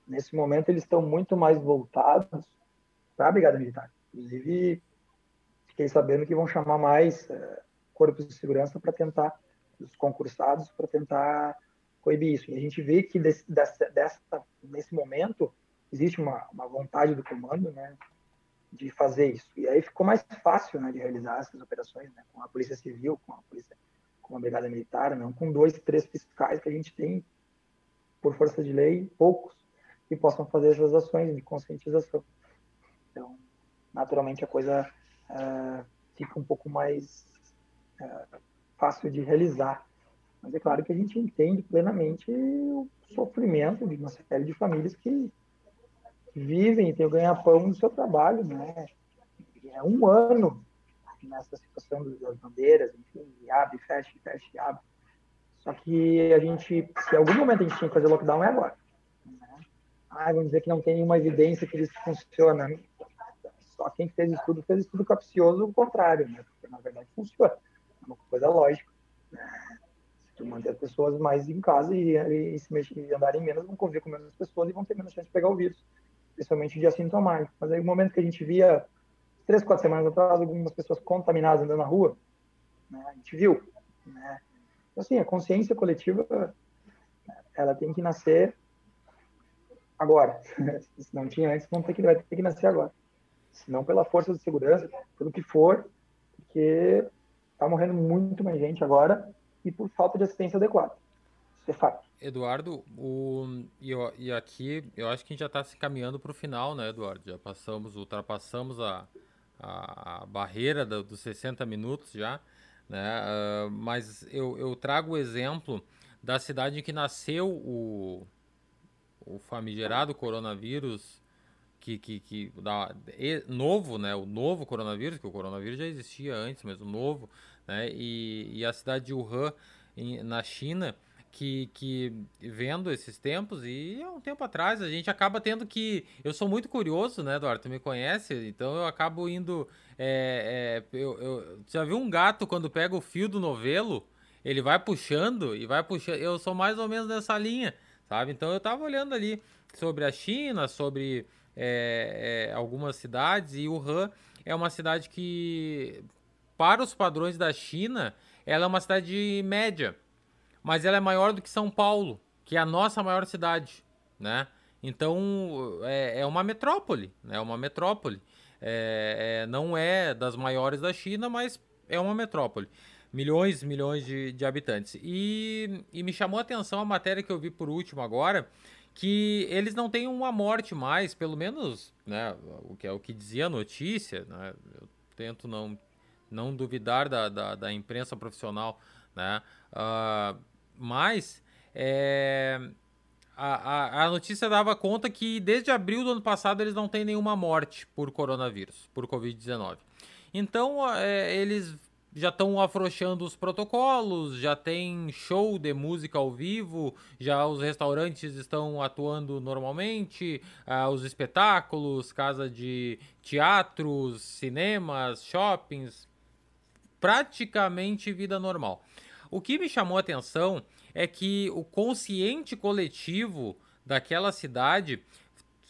nesse momento eles estão muito mais voltados para a Brigada Militar. Inclusive, fiquei sabendo que vão chamar mais é, corpos de segurança para tentar, os concursados, para tentar coibir isso. E a gente vê que desse, dessa, dessa, nesse momento existe uma, uma vontade do comando, né, de fazer isso. E aí ficou mais fácil, né, de realizar essas operações, né, com a Polícia Civil, com a Polícia, com a Brigada Militar, não com dois, três fiscais que a gente tem, por força de lei, poucos, que possam fazer essas ações de conscientização. Então, naturalmente, a coisa uh, fica um pouco mais uh, fácil de realizar. Mas é claro que a gente entende plenamente o sofrimento de uma série de famílias que vivem têm o ganha-pão do seu trabalho, né? É um ano nessa situação das bandeiras, enfim, abre, fecha, fecha, abre. Só que a gente, se em algum momento a gente tinha que fazer lockdown, é agora. Né? Ah, vamos dizer que não tem nenhuma evidência que isso funciona. Só quem fez estudo fez estudo capcioso, o contrário, né? Porque na verdade funciona. É uma coisa lógica. Né? Se tu manter as pessoas mais em casa e, e, e se mexer, e andarem menos, vão conviver com menos pessoas e vão ter menos chance de pegar o vírus, principalmente de assintomático. Mas aí, no momento que a gente via, três, quatro semanas atrás, algumas pessoas contaminadas andando na rua, né? a gente viu. Né? Então, assim, a consciência coletiva, ela tem que nascer agora. Se não tinha antes, vão ter que, vai ter que nascer agora se não pela força de segurança, pelo que for, porque está morrendo muito mais gente agora e por falta de assistência adequada. Isso é fato. Eduardo, o, e, e aqui eu acho que a gente já está se caminhando para o final, né, Eduardo? Já passamos, ultrapassamos a, a, a barreira do, dos 60 minutos já, né? Uh, mas eu, eu trago o exemplo da cidade em que nasceu o, o famigerado coronavírus que, que, que da, novo, né, o novo coronavírus, que o coronavírus já existia antes, mas o novo, né, e, e a cidade de Wuhan, em, na China, que, que vendo esses tempos, e há um tempo atrás a gente acaba tendo que. Eu sou muito curioso, né, Eduardo? Tu me conhece, então eu acabo indo. É, é, eu, eu, já viu um gato quando pega o fio do novelo? Ele vai puxando e vai puxando. Eu sou mais ou menos nessa linha, sabe? Então eu tava olhando ali sobre a China, sobre é, é, algumas cidades e Wuhan é uma cidade que, para os padrões da China, ela é uma cidade média, mas ela é maior do que São Paulo, que é a nossa maior cidade, né? Então é, é uma metrópole, né? É uma metrópole. É, é, não é das maiores da China, mas é uma metrópole. Milhões, milhões de, de habitantes. E, e me chamou a atenção a matéria que eu vi por último agora, que eles não têm uma morte mais, pelo menos, né, o que é o que dizia a notícia, né, eu tento não, não duvidar da, da, da imprensa profissional, né, uh, mas é, a, a, a, notícia dava conta que desde abril do ano passado eles não têm nenhuma morte por coronavírus, por Covid-19. Então, é, eles já estão afrouxando os protocolos, já tem show de música ao vivo, já os restaurantes estão atuando normalmente, uh, os espetáculos, casa de teatros, cinemas, shoppings, praticamente vida normal. O que me chamou a atenção é que o consciente coletivo daquela cidade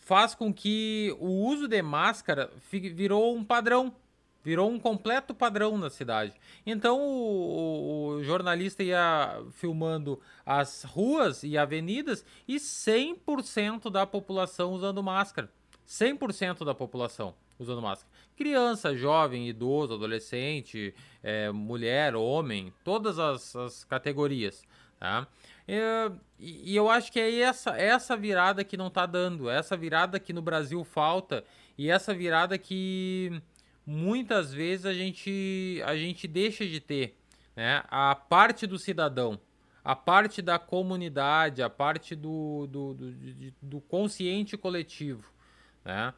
faz com que o uso de máscara virou um padrão Virou um completo padrão na cidade. Então o, o, jornalista ia filmando as ruas e avenidas e 100% da população usando máscara. 100% da população usando máscara. Criança, jovem, idoso, adolescente, é, mulher, homem, todas as, as categorias. Tá? É, e, eu acho que é essa, essa virada que não está dando, essa virada que no Brasil falta e essa virada que muitas vezes a gente, a gente deixa de ter né? a parte do cidadão, a parte da comunidade, a parte do, do, do, do consciente coletivo. Né?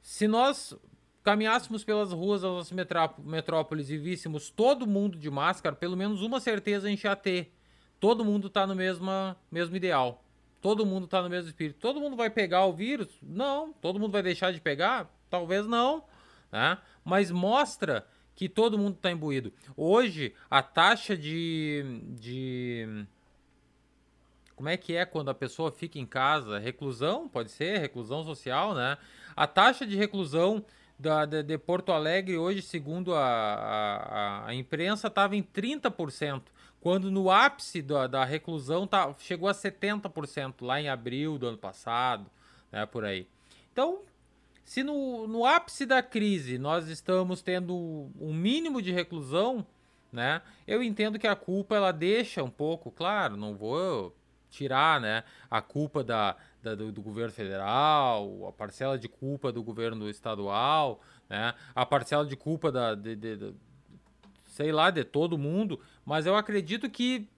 Se nós caminhássemos pelas ruas das nossas metrópoles e víssemos todo mundo de máscara, pelo menos uma certeza a gente ia ter. Todo mundo está no mesmo, mesmo ideal. Todo mundo está no mesmo espírito. Todo mundo vai pegar o vírus? Não. Todo mundo vai deixar de pegar? Talvez não né? mas mostra que todo mundo está imbuído. Hoje, a taxa de, de. Como é que é quando a pessoa fica em casa? Reclusão, pode ser, reclusão social, né? A taxa de reclusão da, de, de Porto Alegre hoje, segundo a, a, a imprensa, estava em 30%, quando no ápice da, da reclusão tá, chegou a 70% lá em abril do ano passado, né, por aí. Então, se no, no ápice da crise nós estamos tendo um mínimo de reclusão, né? Eu entendo que a culpa ela deixa um pouco, claro, não vou tirar, né, a culpa da, da do, do, governo federal, a parcela de culpa do governo estadual, né, a parcela de culpa da, de, de, de, sei lá, de todo mundo, mas eu acredito que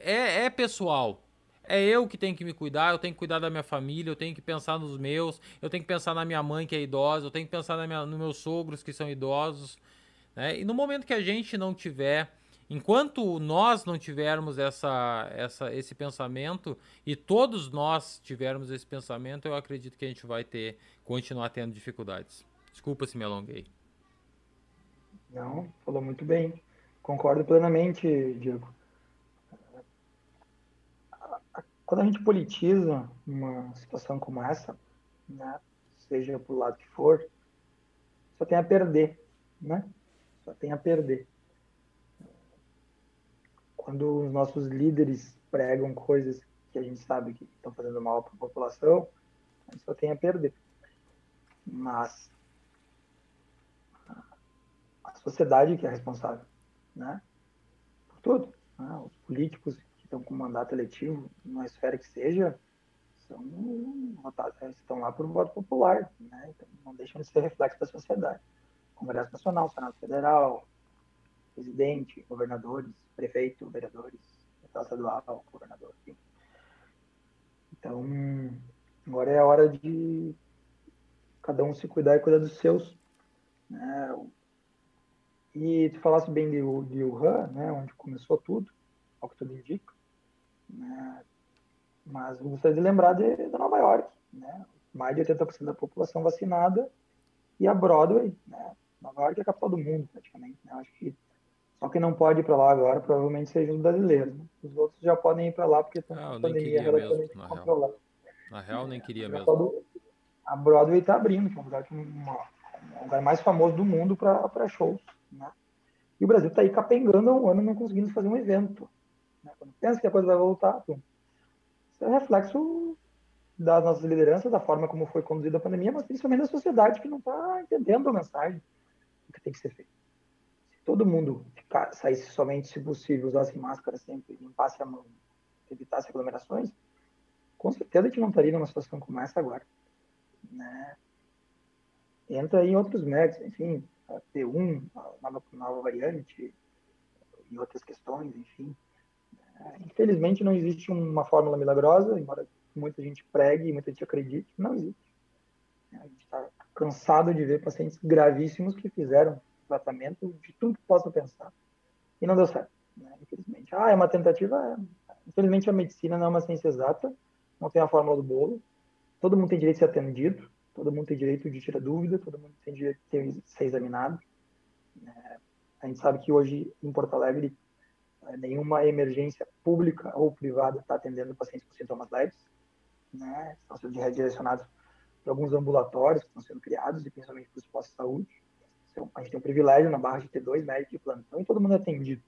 é, é pessoal, é eu que tenho que me cuidar, eu tenho que cuidar da minha família, eu tenho que pensar nos meus, eu tenho que pensar na minha mãe que é idosa, eu tenho que pensar na minha, nos meus sogros que são idosos. Né? E no momento que a gente não tiver, enquanto nós não tivermos essa, essa, esse pensamento e todos nós tivermos esse pensamento, eu acredito que a gente vai ter, continuar tendo dificuldades. Desculpa se me alonguei. Não, falou muito bem. Concordo plenamente, Diego. quando a gente politiza uma situação como essa, né, seja por lado que for, só tem a perder, né? Só tem a perder. Quando os nossos líderes pregam coisas que a gente sabe que estão fazendo mal para a população, a gente só tem a perder. Mas a sociedade que é responsável, né? Por tudo. Né? Os políticos estão com mandato eletivo, numa esfera que seja, são estão lá por voto popular, né? então não deixam de ser reflexo da sociedade. Congresso Nacional, Senado Federal, presidente, governadores, prefeito, vereadores, estadual, governador, enfim. Então, agora é a hora de cada um se cuidar e cuidar dos seus. Né? E tu falasse bem de, de Wuhan, né, onde começou tudo, ao que tudo indica. Né? Mas gostaria de lembrar de, de Nova York, né? mais de 80% da população vacinada e a Broadway, né? Nova York é a capital do mundo, praticamente. Né? Acho que só quem não pode ir para lá agora provavelmente sejam os brasileiros. Né? Os outros já podem ir para lá porque estão ah, com pandemia relativamente mesmo, controlada. Na real, nem queria mesmo. A Broadway está abrindo, que é um lugar, que, uma, um lugar mais famoso do mundo para shows. Né? E o Brasil está aí capengando há um ano não conseguindo fazer um evento. Né? Quando pensa que a coisa vai voltar, pum. isso é reflexo das nossas lideranças, da forma como foi conduzida a pandemia, mas principalmente da sociedade que não está entendendo a mensagem do que tem que ser feito. Todo mundo saísse somente, se possível, usasse máscara sempre, limpasse a mão, evitasse aglomerações, com certeza a gente não estaria numa situação como essa agora. Né? Entra em outros métodos, enfim, a P1, a nova, nova variante e outras questões, enfim. Infelizmente não existe uma fórmula milagrosa, embora muita gente pregue muita gente acredite, não existe. A gente está cansado de ver pacientes gravíssimos que fizeram tratamento, de tudo que possa pensar. E não deu certo, né? infelizmente. Ah, é uma tentativa? É. Infelizmente a medicina não é uma ciência exata, não tem a fórmula do bolo. Todo mundo tem direito de ser atendido, todo mundo tem direito de tirar dúvida, todo mundo tem direito de ser examinado. É, a gente sabe que hoje em Porto Alegre é, nenhuma emergência pública ou privada está atendendo pacientes com sintomas leves, né? Estão sendo redirecionados para alguns ambulatórios que estão sendo criados e principalmente para os postos de saúde. Então, a gente tem o privilégio na Barra de ter dois médicos de plantão e todo mundo é atendido.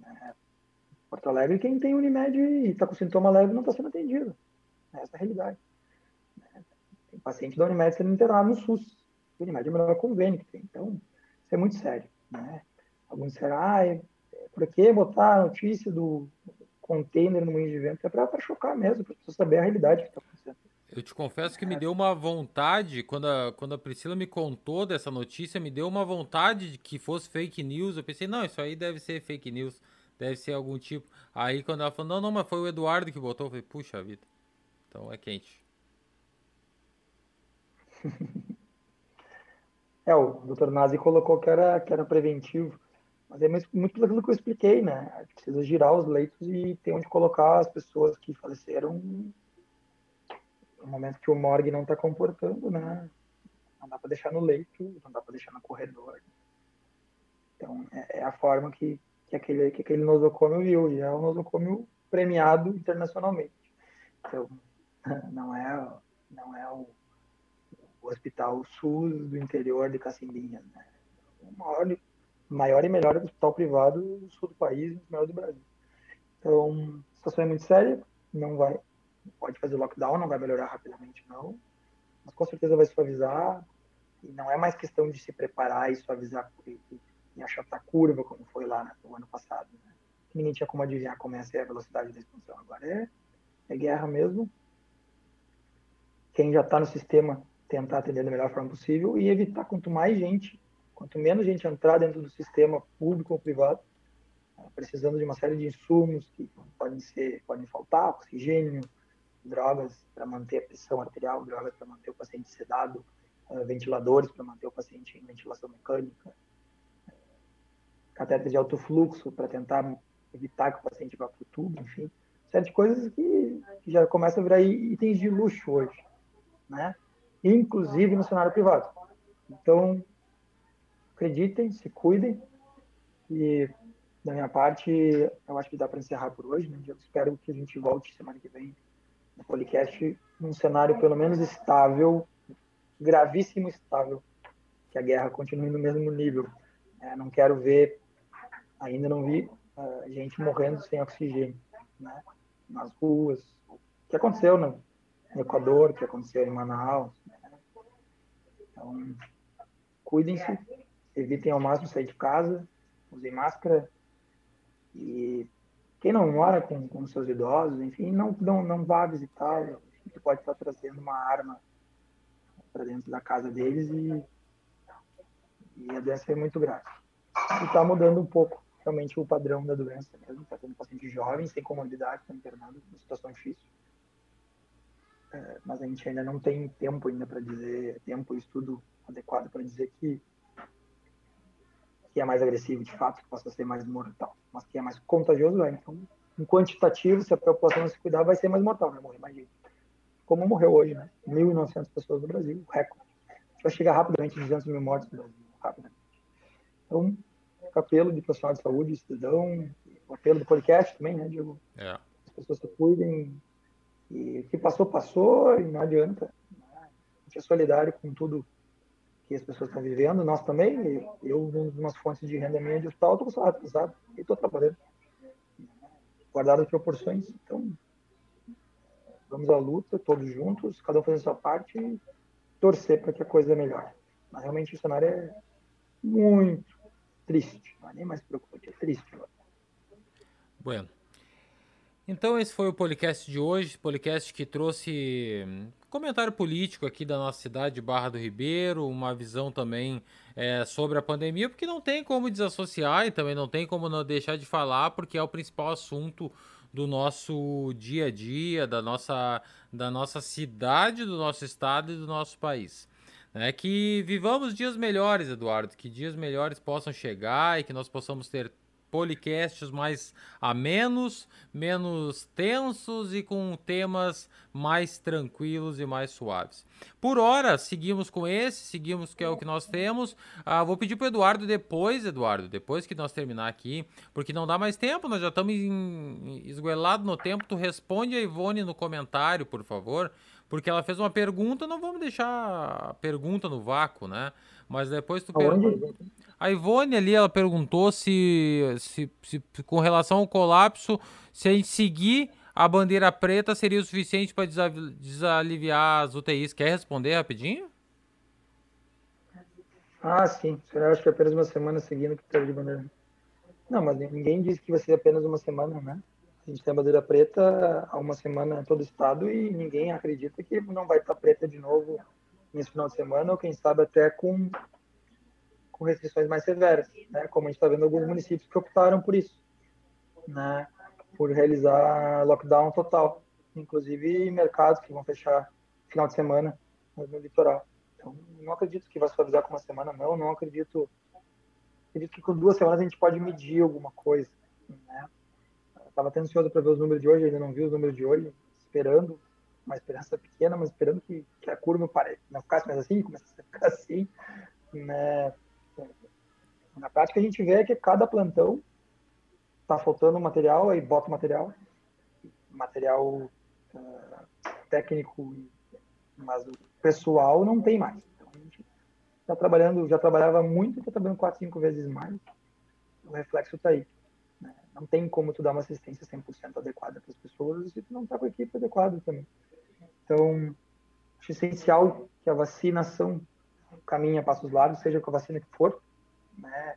Né? Porto Alegre, quem tem Unimed e está com sintoma leve não está sendo atendido. Essa é a realidade. Né? Tem paciente da Unimed sendo internado no SUS. O Unimed é o melhor convênio que tem. Então, isso é muito sério. Né? Alguns disseram, ah, é, por que botar a notícia do container no moinho de vento? É para chocar mesmo, para saber a realidade que está acontecendo. Eu te confesso que me deu uma vontade, quando a, quando a Priscila me contou dessa notícia, me deu uma vontade de que fosse fake news. Eu pensei, não, isso aí deve ser fake news, deve ser algum tipo. Aí quando ela falou, não, não, mas foi o Eduardo que botou, eu falei, puxa vida, então é quente. é, o doutor Nazi colocou que era, que era preventivo. Mas é muito pelo que eu expliquei, né? Precisa girar os leitos e ter onde colocar as pessoas que faleceram no momento que o morgue não está comportando, né? Não dá para deixar no leito, não dá para deixar no corredor. Então, é, é, a forma que, que, aquele, que aquele nosocômio viu, e é um nosocômio premiado internacionalmente. Então, não é, não é o, o hospital SUS do interior de Cacimbinha, né? O maior, maior e melhor hospital privado do sul do país, o maior do Brasil. Então, a situação é muito séria, não vai, pode fazer lockdown, não vai melhorar rapidamente, não. Mas com certeza vai suavizar. E não é mais questão de se preparar e suavizar e, e achatar curva, como foi lá né, no ano passado. Né? Ninguém tinha como adivinhar como ser a velocidade da expansão. Agora é, é guerra mesmo. Quem já está no sistema, tentar atender da melhor forma possível e evitar quanto mais gente, quanto menos gente entrar dentro do sistema público ou privado, né, precisando de uma série de insumos que podem ser podem faltar, oxigênio, drogas para manter a pressão arterial, drogas para manter o paciente sedado, uh, ventiladores para manter o paciente em ventilação mecânica, catéter de alto fluxo para tentar evitar que o paciente vá para o tubo, enfim, certas coisas que, que, já começam a virar itens de luxo hoje, né? Inclusive no cenário privado. Então, acreditem, se cuidem e da minha parte, eu acho que dá para encerrar por hoje. Né? Eu espero que a gente volte semana que vem no podcast num cenário pelo menos estável, gravíssimo estável, que a guerra continue no mesmo nível. É, não quero ver, ainda não vi uh, gente morrendo sem oxigênio, né? nas ruas. O que aconteceu no, Equador, o que aconteceu em Manaus. Né? Então, cuidem-se, evitem ao máximo sair de casa, usem máscara e quem não mora com, com seus idosos, enfim, não, não, não vá visitá-lo. Você pode estar trazendo uma arma para dentro da casa deles e, e a doença é muito grave. E está mudando um pouco realmente o padrão da doença mesmo. Está tendo paciente jovem, sem comorbidade, está internado, uma situação difícil. É, mas a gente ainda não tem tempo ainda para dizer, tempo e estudo adequado para dizer que que é mais agressivo de fato, que possa ser mais mortal, mas que é mais contagioso é. Então, em quantitativo, se a população não se cuidar, vai ser mais mortal, vai morrer mais gente. Como morreu hoje, né? 1.900 pessoas no Brasil, recorde. Vai chegar rapidamente 200 mil mortes no Brasil, rapidamente. Então, apelo de profissional de saúde, cidadão, apelo do podcast também, né, Diego? É. As pessoas se cuidem. E o que passou, passou, e não adianta. Né? A gente é solidário com tudo que as pessoas estão vivendo, nós também. Eu, umas fontes de renda minha de hospital, estou sabe, sabe? E estou trabalhando. Guardado as proporções. Então, vamos à luta, todos juntos, cada um fazendo a sua parte e torcer para que a coisa melhore. Mas realmente o cenário é muito triste. Não é nem mais preocupante, é triste. Bueno. Então esse foi o podcast de hoje, podcast que trouxe comentário político aqui da nossa cidade, Barra do Ribeiro, uma visão também é, sobre a pandemia, porque não tem como desassociar e também não tem como não deixar de falar, porque é o principal assunto do nosso dia a dia, da nossa, da nossa cidade, do nosso estado e do nosso país. É que vivamos dias melhores, Eduardo, que dias melhores possam chegar e que nós possamos ter podcasts mais amenos, menos tensos e com temas mais tranquilos e mais suaves. Por hora, seguimos com esse, seguimos que é o que nós temos. Ah, vou pedir para o Eduardo depois, Eduardo, depois que nós terminar aqui, porque não dá mais tempo, nós já estamos esguelados no tempo. Tu responde a Ivone no comentário, por favor, porque ela fez uma pergunta, não vamos deixar a pergunta no vácuo, né? Mas depois tu pergunta. A Ivone ali, ela perguntou se, se, se, com relação ao colapso, se a gente seguir a bandeira preta seria o suficiente para desaliviar as UTIs. Quer responder rapidinho? Ah, sim. Eu acho que apenas uma semana seguindo que teve de bandeira. Não, mas ninguém disse que vai ser apenas uma semana, né? A gente tem a bandeira preta há uma semana em todo o estado e ninguém acredita que não vai estar preta de novo nesse final de semana, ou quem sabe até com, com restrições mais severas, né? como a gente está vendo alguns municípios que optaram por isso, né? por realizar lockdown total, inclusive mercados que vão fechar final de semana no litoral. Então, não acredito que vai suavizar com uma semana, não, não acredito, acredito que com duas semanas a gente pode medir alguma coisa, né? Estava até ansioso para ver os números de hoje, ainda não vi os números de hoje, esperando uma esperança pequena, mas esperando que, que a curva pare, não ficasse mais assim, começasse a ficar assim. Né? Prática, a gente vê que cada plantão está faltando material, aí bota material, material uh, técnico, mas o pessoal não tem mais. Então, a gente está trabalhando, já trabalhava muito, está trabalhando quatro, cinco vezes mais. O reflexo está aí. Né? Não tem como tu dar uma assistência 100% adequada para as pessoas se tu não está com a equipe adequada também. Então, acho essencial que a vacinação caminhe a passos largos, seja com a vacina que for. Né?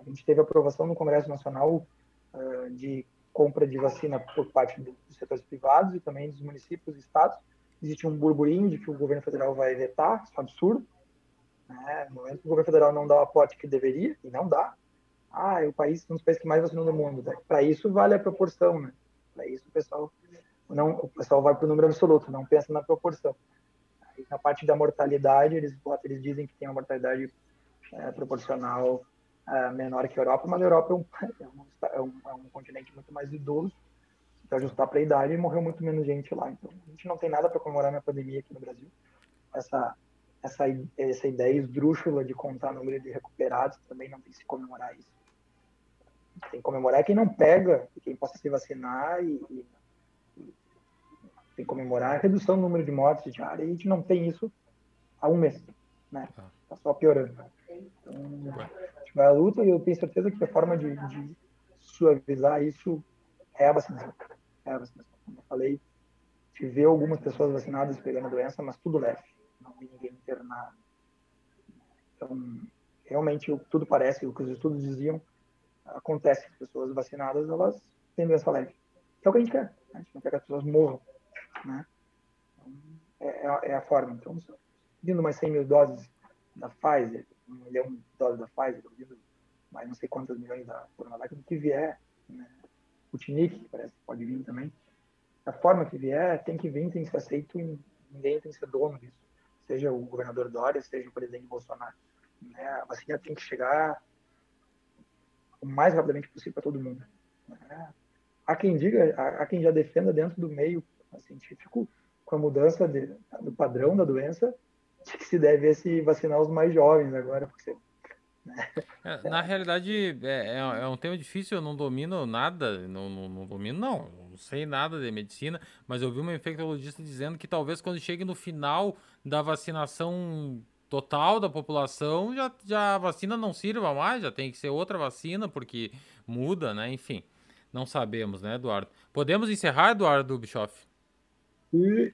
A gente teve aprovação no Congresso Nacional uh, de compra de vacina por parte dos setores privados e também dos municípios e estados. Existe um burburinho de que o governo federal vai vetar, isso é um absurdo. Né? No momento que o governo federal não dá o aporte que deveria, e não dá, ah, é o país, um dos países que mais vacinou no mundo. Para isso vale a proporção, né? Para isso o pessoal não, o pessoal vai para o número absoluto, não pensa na proporção. Na parte da mortalidade, eles, eles dizem que tem uma mortalidade é, proporcional é, menor que a Europa, mas a Europa é um, é um, é um continente muito mais idoso. Se ajustar para a idade, morreu muito menos gente lá. Então, a gente não tem nada para comemorar na pandemia aqui no Brasil. Essa, essa, essa ideia esdrúxula de contar o número de recuperados também não tem que se comemorar isso. Tem que comemorar quem não pega, quem possa se vacinar e, e tem que comemorar a redução do número de mortes diárias, e a gente não tem isso há um mês, né? Tá, tá só piorando. Então, vai à luta e eu tenho certeza que a forma de, de suavizar isso é a vacinação. É a vacinação. Como eu falei, te vê algumas pessoas vacinadas pegando a doença, mas tudo leve. Não vi ninguém internado. Então, realmente, tudo parece, o que os estudos diziam, acontece. As pessoas vacinadas, elas têm doença leve. É o que a gente quer. Né? A gente não quer que as pessoas morram. Né? Então, é, é, é, a forma. Então, vindo mais 100 mil doses da Pfizer, um milhão de doses da Pfizer, mais não sei quantas milhões da Coronavac, do que vier, né? o Tinic, parece que pode vir também. Da forma que vier, tem que vir, tem que ser aceito e ninguém tem que ser dono disso. Seja o governador Dória, seja o presidente Bolsonaro. Né? A vacina tem que chegar o mais rapidamente possível para todo mundo. Né? Há quem diga, há quem já defenda dentro do meio científico com a mudança de, do padrão da doença que se deve se vacinar os mais jovens agora, porque é, na realidade, é, é, é, um tema difícil, eu não domino nada, não, não, não, domino, não, não sei nada de medicina, mas eu vi uma infectologista dizendo que talvez quando chegue no final da vacinação total da população, já, já a vacina não sirva mais, já tem que ser outra vacina, porque muda, né? Enfim, não sabemos, né, Eduardo? Podemos encerrar, Eduardo Bischoff? E...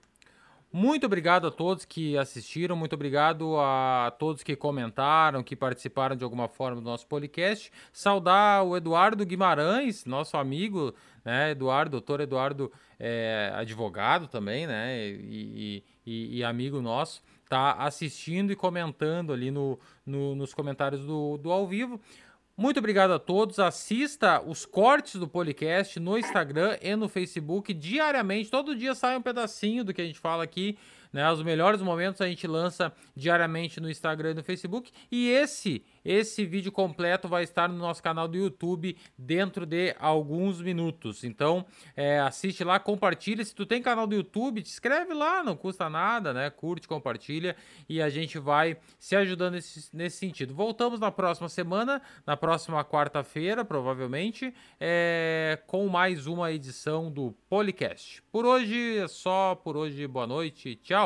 Muito obrigado a todos que assistiram, muito obrigado a todos que comentaram, que participaram de alguma forma do nosso podcast. Saudar o Eduardo Guimarães, nosso amigo, né? Eduardo, doutor Eduardo, é, advogado também, né? E, e, e, amigo nosso, tá assistindo e comentando ali no, no nos comentários do, do ao vivo. Muito obrigado a todos. Assista os cortes do podcast no Instagram e no Facebook diariamente. Todo dia sai um pedacinho do que a gente fala aqui né? Os melhores momentos a gente lança diariamente no Instagram e no Facebook. E esse esse vídeo completo vai estar no nosso canal do YouTube dentro de alguns minutos. Então, é, assiste lá, compartilha. Se tu tem canal do YouTube, te inscreve lá, não custa nada, né? Curte, compartilha e a gente vai se ajudando nesse, nesse sentido. Voltamos na próxima semana, na próxima quarta-feira, provavelmente, é, com mais uma edição do Policast. Por hoje é só, por hoje, boa noite, tchau.